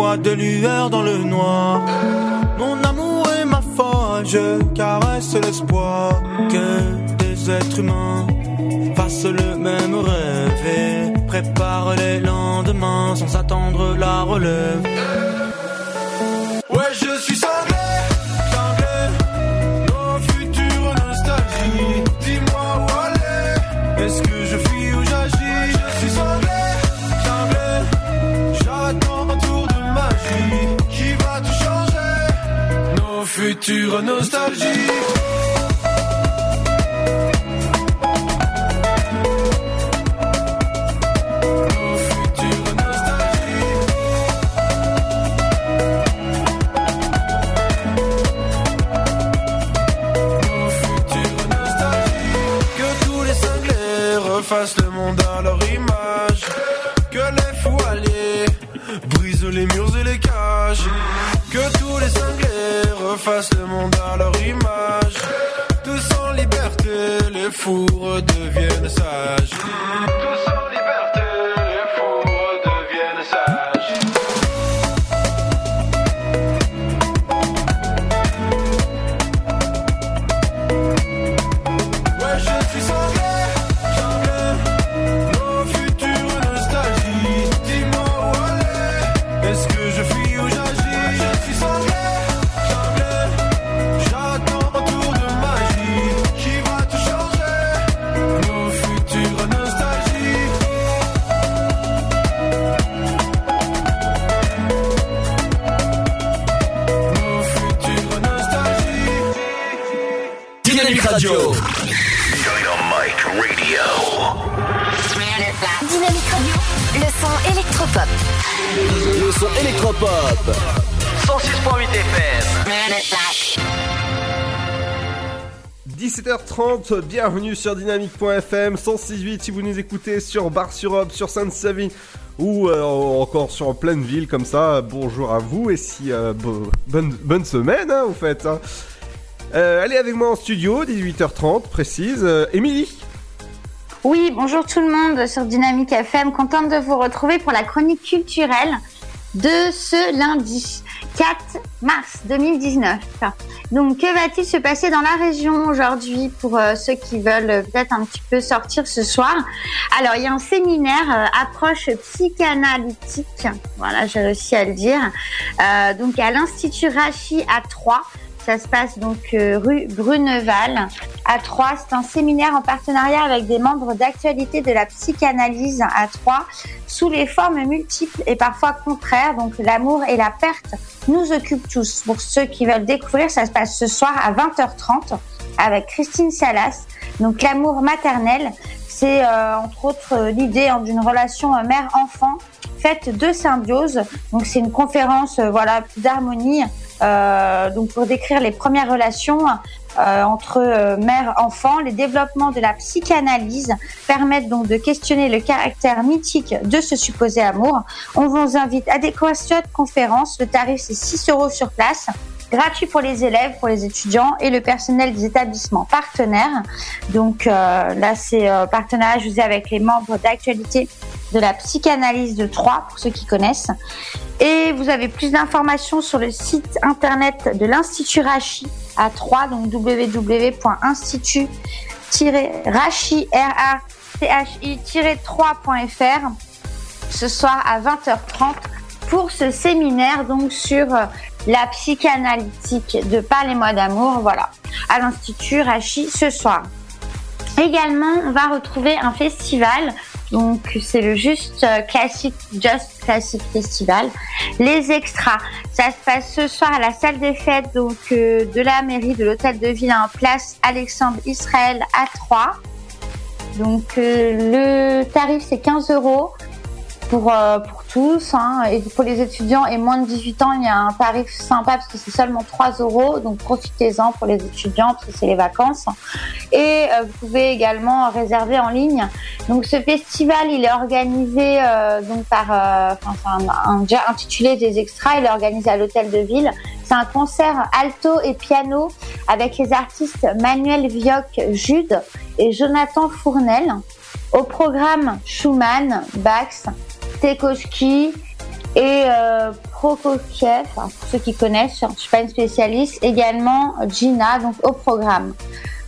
De lueurs dans le noir. Mon amour est ma folle, je caresse l'espoir que des êtres humains fassent le même rêve et préparent les lendemains sans attendre la relève. Nos futures refassent le monde à leur image. Tous en liberté, les fous redeviennent sages. Son électropop. 106.8 FM. 17h30, bienvenue sur dynamique.fm 106.8 si vous nous écoutez sur Bar sur Aube, sur Sainte-Savine ou euh, encore sur pleine ville comme ça. Bonjour à vous et si euh, bo- bonne, bonne semaine hein, vous faites. hein. Euh, allez avec moi en studio, 18h30 précise. Euh, Émilie Oui, bonjour tout le monde sur Dynamique FM. Contente de vous retrouver pour la chronique culturelle de ce lundi 4 mars 2019. Donc, que va-t-il se passer dans la région aujourd'hui pour euh, ceux qui veulent euh, peut-être un petit peu sortir ce soir? Alors, il y a un séminaire euh, approche psychanalytique. Voilà, j'ai réussi à le dire. Donc, à l'Institut Rachi à Troyes. Ça se passe donc euh, rue Bruneval à Troyes. C'est un séminaire en partenariat avec des membres d'actualité de la psychanalyse à Troyes sous les formes multiples et parfois contraires. Donc l'amour et la perte nous occupent tous. Pour ceux qui veulent découvrir, ça se passe ce soir à 20h30 avec Christine Salas. Donc l'amour maternel, c'est euh, entre autres euh, l'idée hein, d'une relation mère-enfant faite de symbiose. Donc c'est une conférence euh, voilà d'harmonie euh, donc pour décrire les premières relations euh, entre euh, mère-enfant, les développements de la psychanalyse permettent donc de questionner le caractère mythique de ce supposé amour. On vous invite à découvrir cette conférence. Le tarif c'est 6 euros sur place gratuit pour les élèves, pour les étudiants et le personnel des établissements partenaires. Donc là, c'est partenariat, je vous ai avec les membres d'actualité de la psychanalyse de Troyes, pour ceux qui connaissent. Et vous avez plus d'informations sur le site internet de l'Institut Rachi à Troyes, donc www.institut-rachi-3.fr ce soir à 20h30 pour ce séminaire donc sur euh, la psychanalytique de Parlez-moi d'amour, voilà, à l'Institut Rachi ce soir. Également, on va retrouver un festival, donc c'est le Juste euh, Classic, Just Classic Festival. Les extras, ça se passe ce soir à la salle des fêtes euh, de la mairie de l'hôtel de ville en place Alexandre Israël à 3. Donc euh, le tarif c'est 15 euros pour, euh, pour tous. Hein. Et pour les étudiants et moins de 18 ans, il y a un tarif sympa parce que c'est seulement 3 euros. Donc profitez-en pour les étudiants c'est les vacances. Et euh, vous pouvez également réserver en ligne. Donc ce festival, il est organisé euh, donc par, enfin, un- déjà intitulé des extras. Il est organisé à l'hôtel de ville. C'est un concert alto et piano avec les artistes Manuel Vioc Jude et Jonathan Fournel. Au programme Schumann, Bax, Tekoski et euh, Prokofiev, hein, pour ceux qui connaissent, je ne suis pas une spécialiste, également Gina, donc au programme.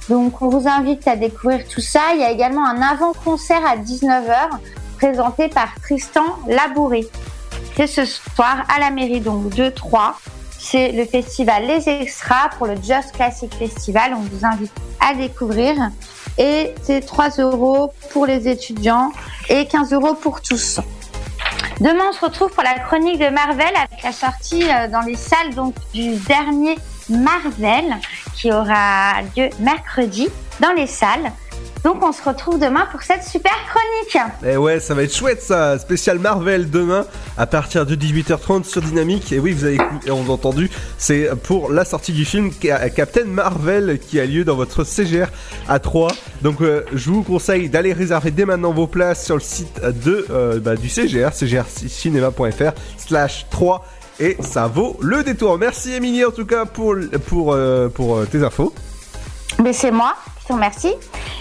Donc on vous invite à découvrir tout ça. Il y a également un avant-concert à 19h présenté par Tristan Labouré. C'est ce soir à la mairie, donc 2-3. C'est le festival Les Extras pour le Just Classic Festival. On vous invite à découvrir. Et c'est 3 euros pour les étudiants et 15 euros pour tous. Demain, on se retrouve pour la chronique de Marvel avec la sortie euh, dans les salles donc du dernier Marvel qui aura lieu mercredi dans les salles. Donc, on se retrouve demain pour cette super chronique. Et ouais, ça va être chouette ça, spécial Marvel demain à partir de 18h30 sur Dynamique. Et oui, vous avez écouté- on a entendu, c'est pour la sortie du film Ca- Captain Marvel qui a lieu dans votre CGR à 3. Donc euh, je vous conseille d'aller réserver dès maintenant vos places sur le site de, euh, bah, du CGR, cgrcinema.fr slash 3. Et ça vaut le détour. Merci Émilie en tout cas pour, pour, euh, pour tes infos. Mais c'est moi qui vous remercie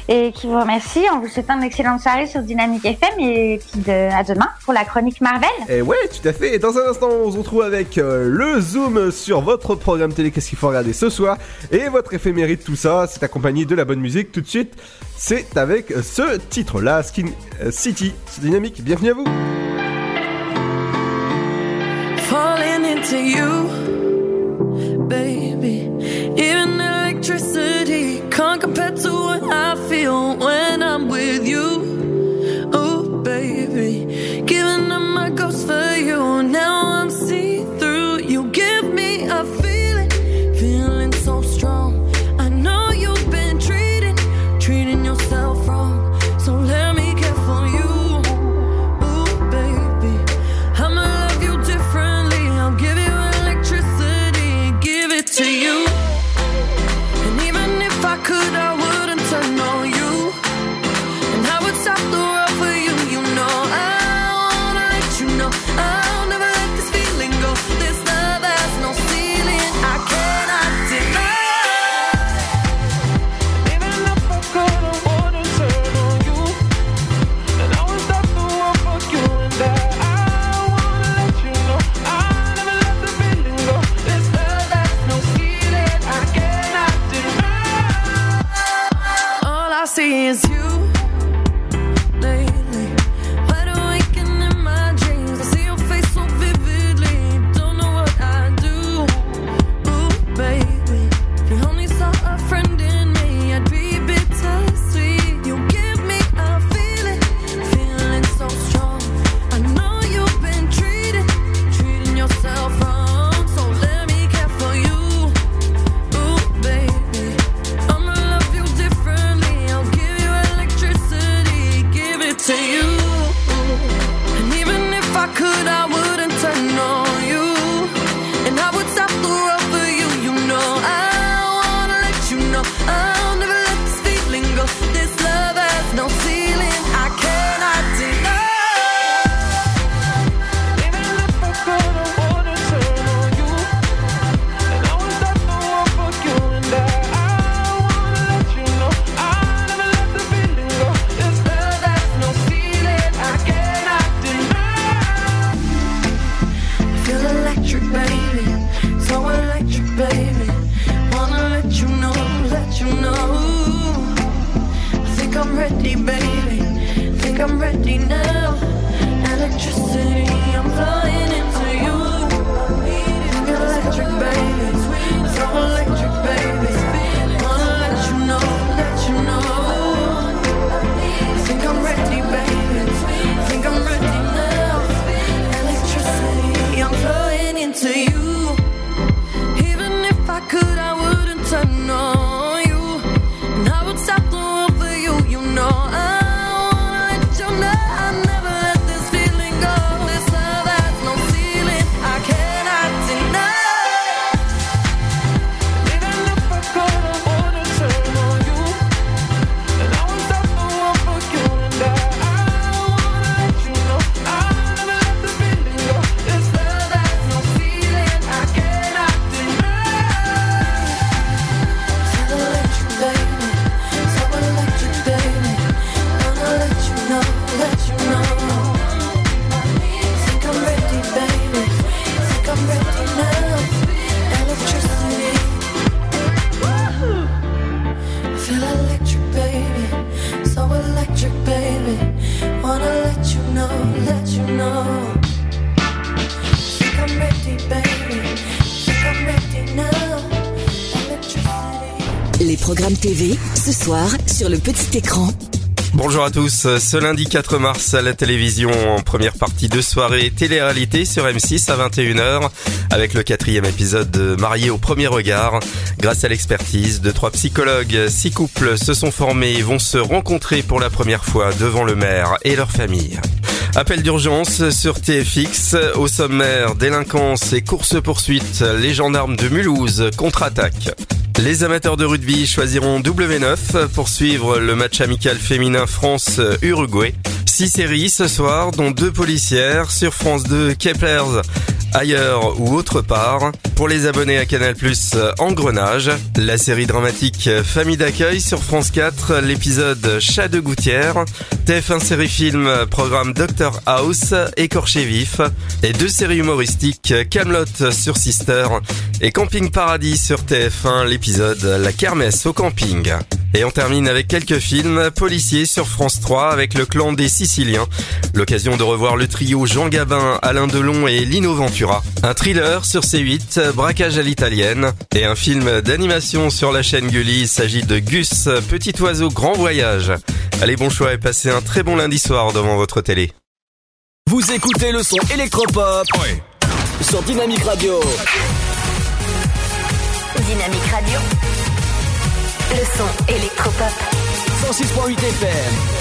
et qui vous remercie en vous souhaitant une excellente soirée sur Dynamique FM et puis de- à demain pour la chronique Marvel. Et ouais, tout à fait. Et dans un instant, on se retrouve avec euh, le zoom sur votre programme télé. Qu'est-ce qu'il faut regarder ce soir? Et votre éphéméride, tout ça. C'est accompagné de la bonne musique. Tout de suite, c'est avec ce titre-là, Skin euh, City. C'est dynamique. Bienvenue à vous. falling into you, baby. Even electricity can't compare to what I feel when I'm with you. Bonjour à tous, ce lundi 4 mars à la télévision en première partie de soirée télé-réalité sur M6 à 21h avec le quatrième épisode de Marié au premier regard. Grâce à l'expertise de trois psychologues, six couples se sont formés et vont se rencontrer pour la première fois devant le maire et leur famille. Appel d'urgence sur TFX, au sommaire délinquance et course-poursuite, les gendarmes de Mulhouse contre-attaque. Les amateurs de rugby choisiront W9 pour suivre le match amical féminin France-Uruguay. Six séries ce soir, dont deux policières sur France 2, Keplers, ailleurs ou autre part. Pour les abonnés à Canal+, Engrenage, la série dramatique Famille d'accueil sur France 4, l'épisode Chat de gouttière, TF1 série film programme Doctor House, Écorché vif, et deux séries humoristiques Camelot sur Sister et Camping Paradis sur TF1, l'épisode La kermesse au camping. Et on termine avec quelques films policiers sur France 3 avec le clan des Siciliens. L'occasion de revoir le trio Jean Gabin, Alain Delon et Lino Ventura. Un thriller sur C8, braquage à l'italienne. Et un film d'animation sur la chaîne Gulli. Il s'agit de Gus, petit oiseau grand voyage. Allez, bon choix et passez un très bon lundi soir devant votre télé. Vous écoutez le son électropop sur Dynamique Radio. Dynamique Radio. Le son électropop. 106.8 FM.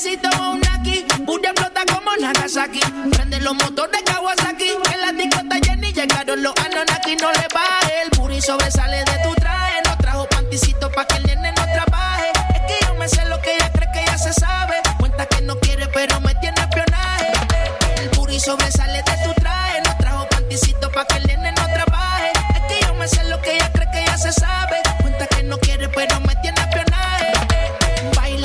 Tienes un aquí, Bulla explota como Nagasaki. Prende los motores Kawasaki, en la disco está llena y llegaron los Anonaki. No le baje, el puri sobresale de tu traje. No trajo panticito pa' que el nene no trabaje. Es que yo me sé lo que ella cree que ya se sabe. Cuenta que no quiere, pero me tiene espionaje. El puri sobresale de tu traje. No trajo panticito pa' que el nene no trabaje. Es que yo me sé lo que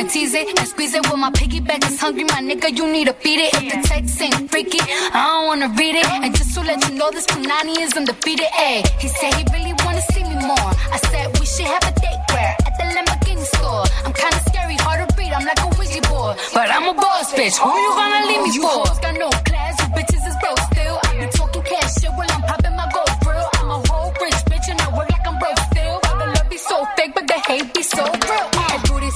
And tease it and squeeze it. Well, my piggyback is hungry, my nigga. You need to feed it. If the text ain't freaky, I don't wanna read it. And just to let you know, this Punani is undefeated. Ayy, he said he really wanna see me more. I said we should have a date where at the Lamborghini store. I'm kinda scary, hard to read. I'm like a Ouija board, but I'm a boss bitch. Who you gonna leave me for?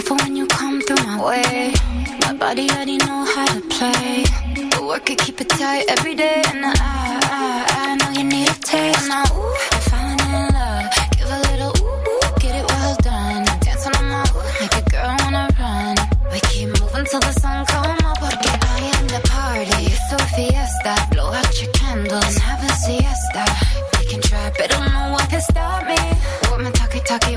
Careful when you come through my way. My body already know how to play. But work it, keep it tight every day. And I, I, I know you need a taste. Now, ooh, I'm falling in love. Give a little ooh, ooh, get it well done. Dance on my ooh, make a girl wanna run. We keep moving till the sun come up. Porque I am the party. It's a fiesta. Blow out your candles and have a siesta. They can try, but don't know what can stop me. What my talkie talkie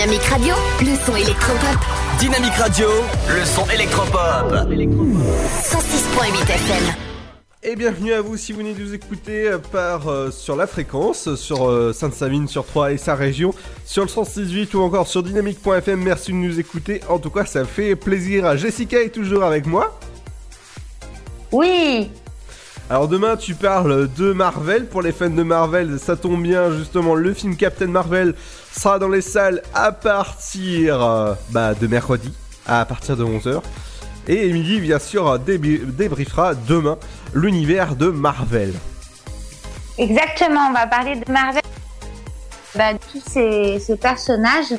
Dynamique Radio, le son électropop. Dynamique Radio, le son électropop. 106.8 FM. Et bienvenue à vous si vous venez de nous écouter euh, par euh, sur la fréquence, sur euh, Sainte-Savine, sur Troyes et sa région, sur le 106.8 ou encore sur dynamique.fm. Merci de nous écouter. En tout cas, ça fait plaisir. Jessica est toujours avec moi. Oui. Alors demain, tu parles de Marvel. Pour les fans de Marvel, ça tombe bien. Justement, le film Captain Marvel sera dans les salles à partir euh, bah, de mercredi, à partir de 11h. Et Emily, bien sûr, débri- débriefera demain l'univers de Marvel. Exactement, on va parler de Marvel. Bah, tous ces, ces personnages.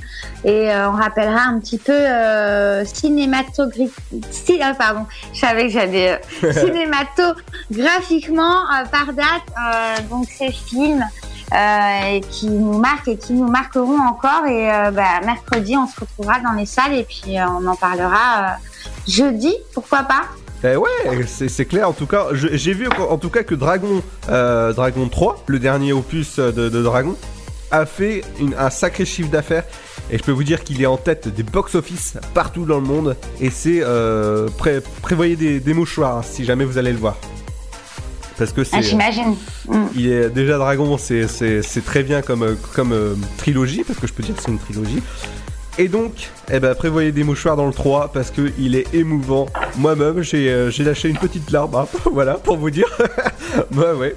Et euh, on rappellera un petit peu euh, cinématographique si, ah, pardon je savais que j'allais euh, cinématographiquement euh, par date euh, donc ces films euh, et qui nous marquent et qui nous marqueront encore. Et euh, bah, mercredi on se retrouvera dans les salles et puis euh, on en parlera euh, jeudi pourquoi pas. Eh ouais, c'est clair. En tout cas, j'ai vu en tout cas que Dragon, euh, Dragon 3, le dernier opus de, de Dragon, a fait une- un sacré chiffre d'affaires. Et je peux vous dire qu'il est en tête des box-office partout dans le monde. Et c'est euh, pré- prévoyez des, des mouchoirs hein, si jamais vous allez le voir. Parce que c'est. Ah, j'imagine Mm. Il est déjà Dragon, c'est c'est- c'est très bien comme euh, comme euh, trilogie parce que je peux dire que c'est une trilogie. Et donc, eh ben, prévoyez des mouchoirs dans le 3 parce que il est émouvant. Moi-même, j'ai euh, j'ai lâché une petite larme, hein, voilà, pour vous dire. ouais, ouais.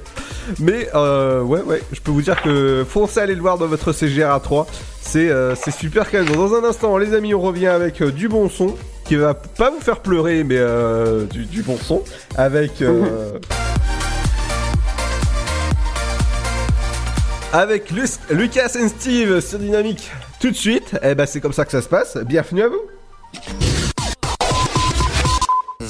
Mais, euh, ouais, ouais, je peux vous dire que foncez aller le voir dans votre CGR à 3. C'est euh, c'est super calme. Dans un instant, les amis, on revient avec euh, du bon son qui va pas vous faire pleurer, mais euh, du, du bon son. Avec. euh, avec Lucas et Steve sur Dynamique tout de suite. Et ben c'est comme ça que ça se passe. Bienvenue à vous.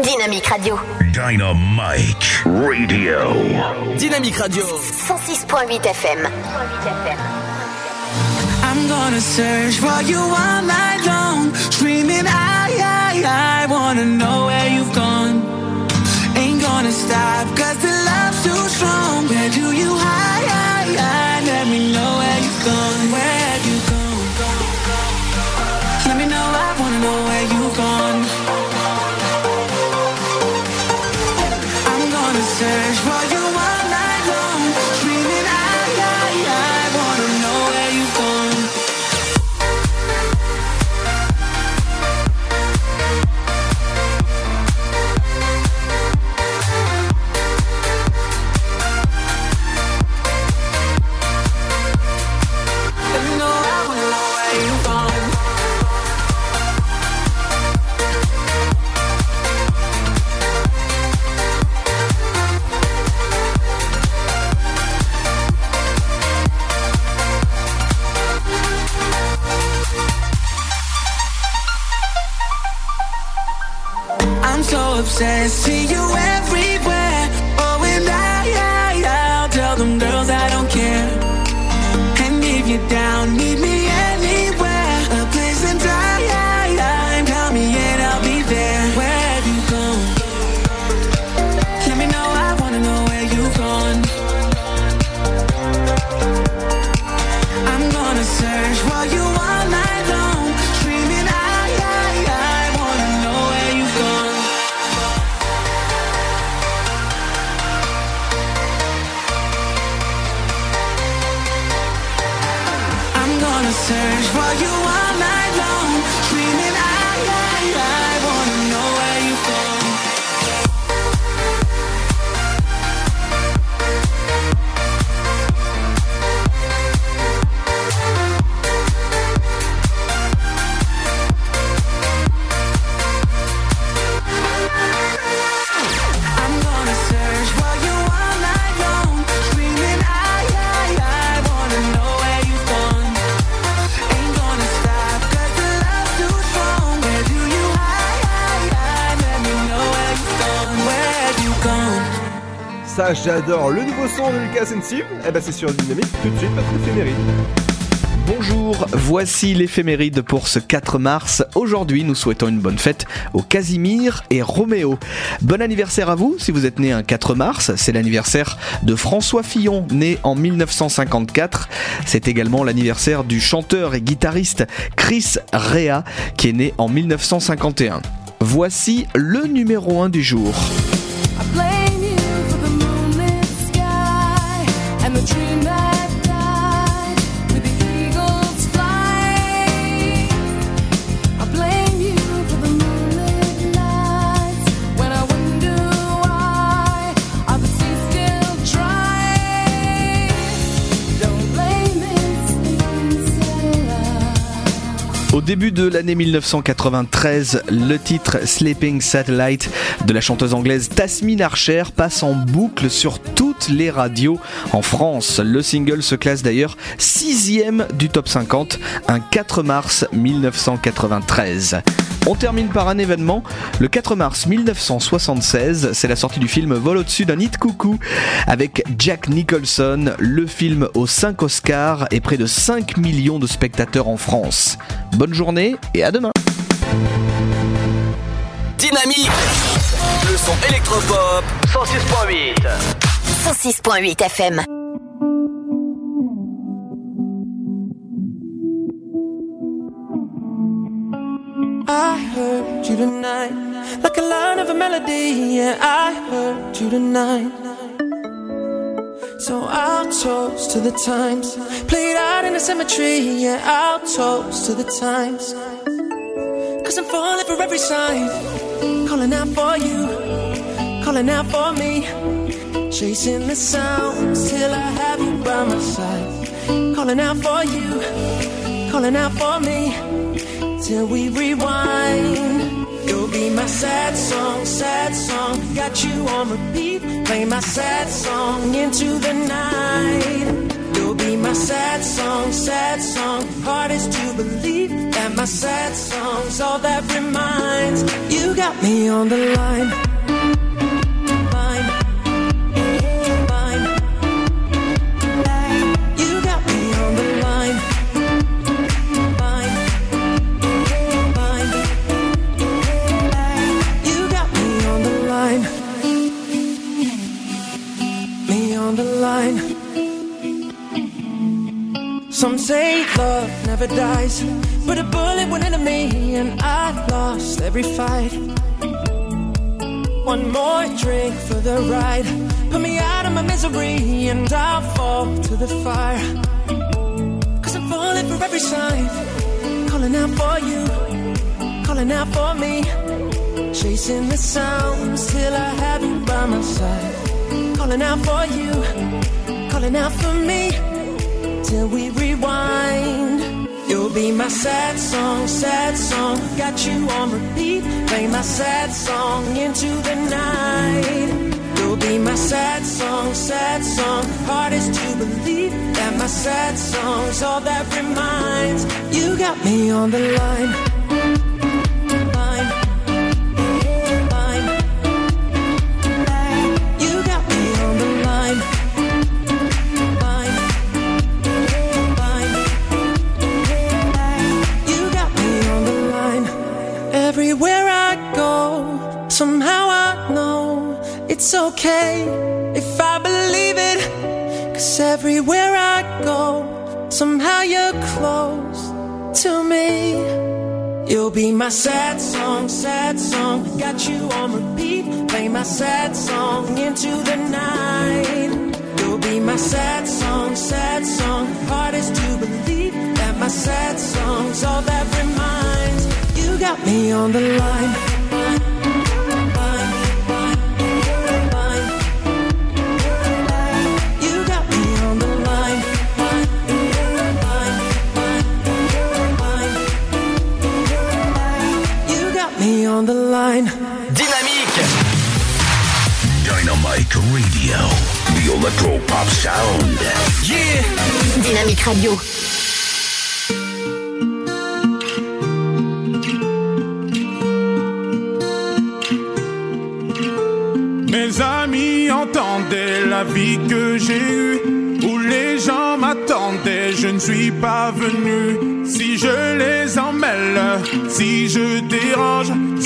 Dynamique Radio. Dynamite Radio. Dynamique Radio. 106.8 FM. I'm gonna search for you all night long, screaming I, I, I wanna know where you've gone. Ain't gonna stop, cause the love's too strong. Obsessed, see you everywhere. Oh, and I, I, I'll tell them girls I don't care. And if you're down, j'adore. Le nouveau son de Lucas and Steve, eh ben c'est sur Dynamique. Tout de suite, votre éphéméride. Bonjour, voici l'éphéméride pour ce 4 mars. Aujourd'hui, nous souhaitons une bonne fête aux Casimir et Roméo. Bon anniversaire à vous si vous êtes né un 4 mars. C'est l'anniversaire de François Fillon, né en 1954. C'est également l'anniversaire du chanteur et guitariste Chris Rea, qui est né en 1951. Voici le numéro 1 du jour. Début de l'année 1993, le titre Sleeping Satellite de la chanteuse anglaise Tasmin Archer passe en boucle sur toutes les radios en France. Le single se classe d'ailleurs sixième du top 50, un 4 mars 1993. On termine par un événement. Le 4 mars 1976, c'est la sortie du film Vol au-dessus d'un nid de coucou avec Jack Nicholson, le film aux 5 Oscars et près de 5 millions de spectateurs en France. Bonne journée et à demain. Dynamique Le son électropop 106.8 106.8 FM. I heard you tonight, like a line of a melody. Yeah, I heard you tonight. So I'll toast to the times, played out in the cemetery. Yeah, I'll toast to the times. Cause I'm falling for every sign, calling out for you. calling out for me. Chasing the sounds till I have you by my side. Calling out for you, calling out for me. Till we rewind. You'll be my sad song, sad song. Got you on repeat. Play my sad song into the night. You'll be my sad song, sad song. Hardest to believe that my sad song's all that reminds. You got me on the. Line. Some say love never dies, but a bullet went into me and I lost every fight. One more drink for the ride, put me out of my misery and I'll fall to the fire. Cause I'm falling for every sign, calling out for you, calling out for me. Chasing the sounds till I have you by my side. Calling out for you, calling out for me till we rewind. You'll be my sad song, sad song. Got you on repeat. Play my sad song into the night. You'll be my sad song, sad song. Hardest to believe that my sad song's all that reminds. You got me on the line. Okay if I believe it. Cause everywhere I go, somehow you're close to me. You'll be my sad song, sad song. Got you on repeat. Play my sad song into the night. You'll be my sad song, sad song. Hardest to believe that my sad song's all that reminds. You got me on the line. On the line. Dynamique Dynamite Radio. The Electro Pop Sound. Yeah Dynamique Radio. Mes amis entendaient la vie que j'ai eue, où les gens m'attendaient, je ne suis pas venu. Si je les emmêle, si je dérange,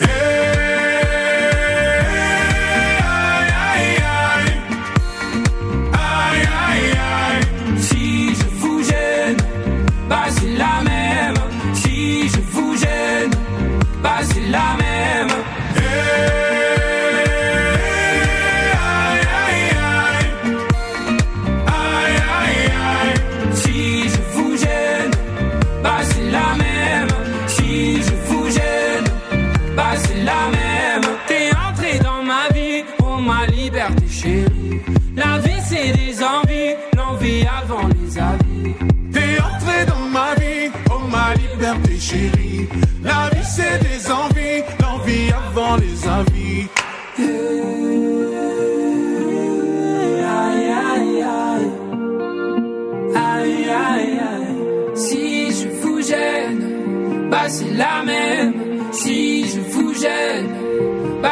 Hey!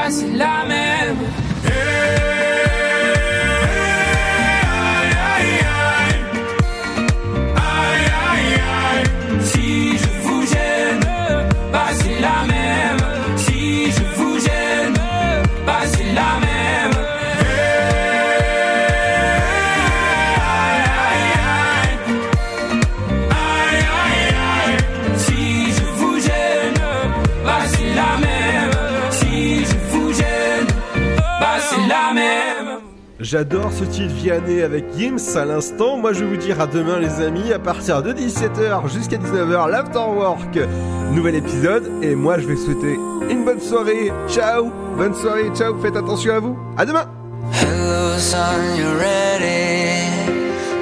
Bah c'est J'adore ce titre Vianney avec Gims à l'instant. Moi, je vais vous dire à demain, les amis, à partir de 17h jusqu'à 19h, l'Afterwork. Nouvel épisode. Et moi, je vais souhaiter une bonne soirée. Ciao. Bonne soirée. Ciao. Faites attention à vous. À demain. Hello, son, you're ready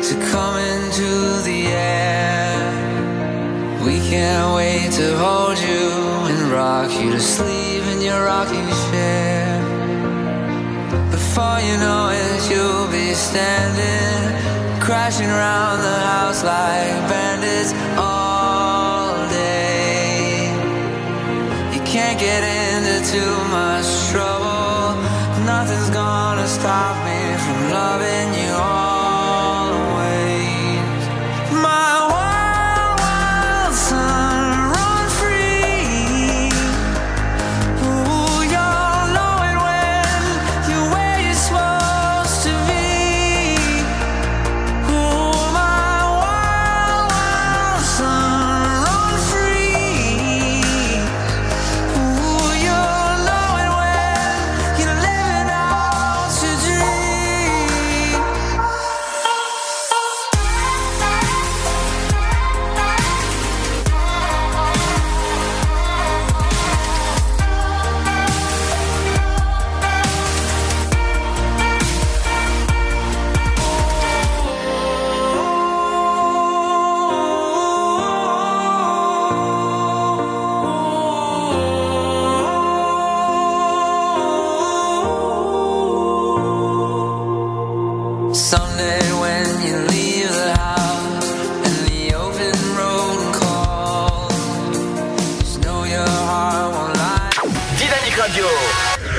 to come into the air. We can't wait to hold you and rock you to sleep in your rocking chair. Before you know it, you'll be standing, crashing around the house like bandits all day. You can't get into too much trouble. Nothing's gonna stop me from loving you always.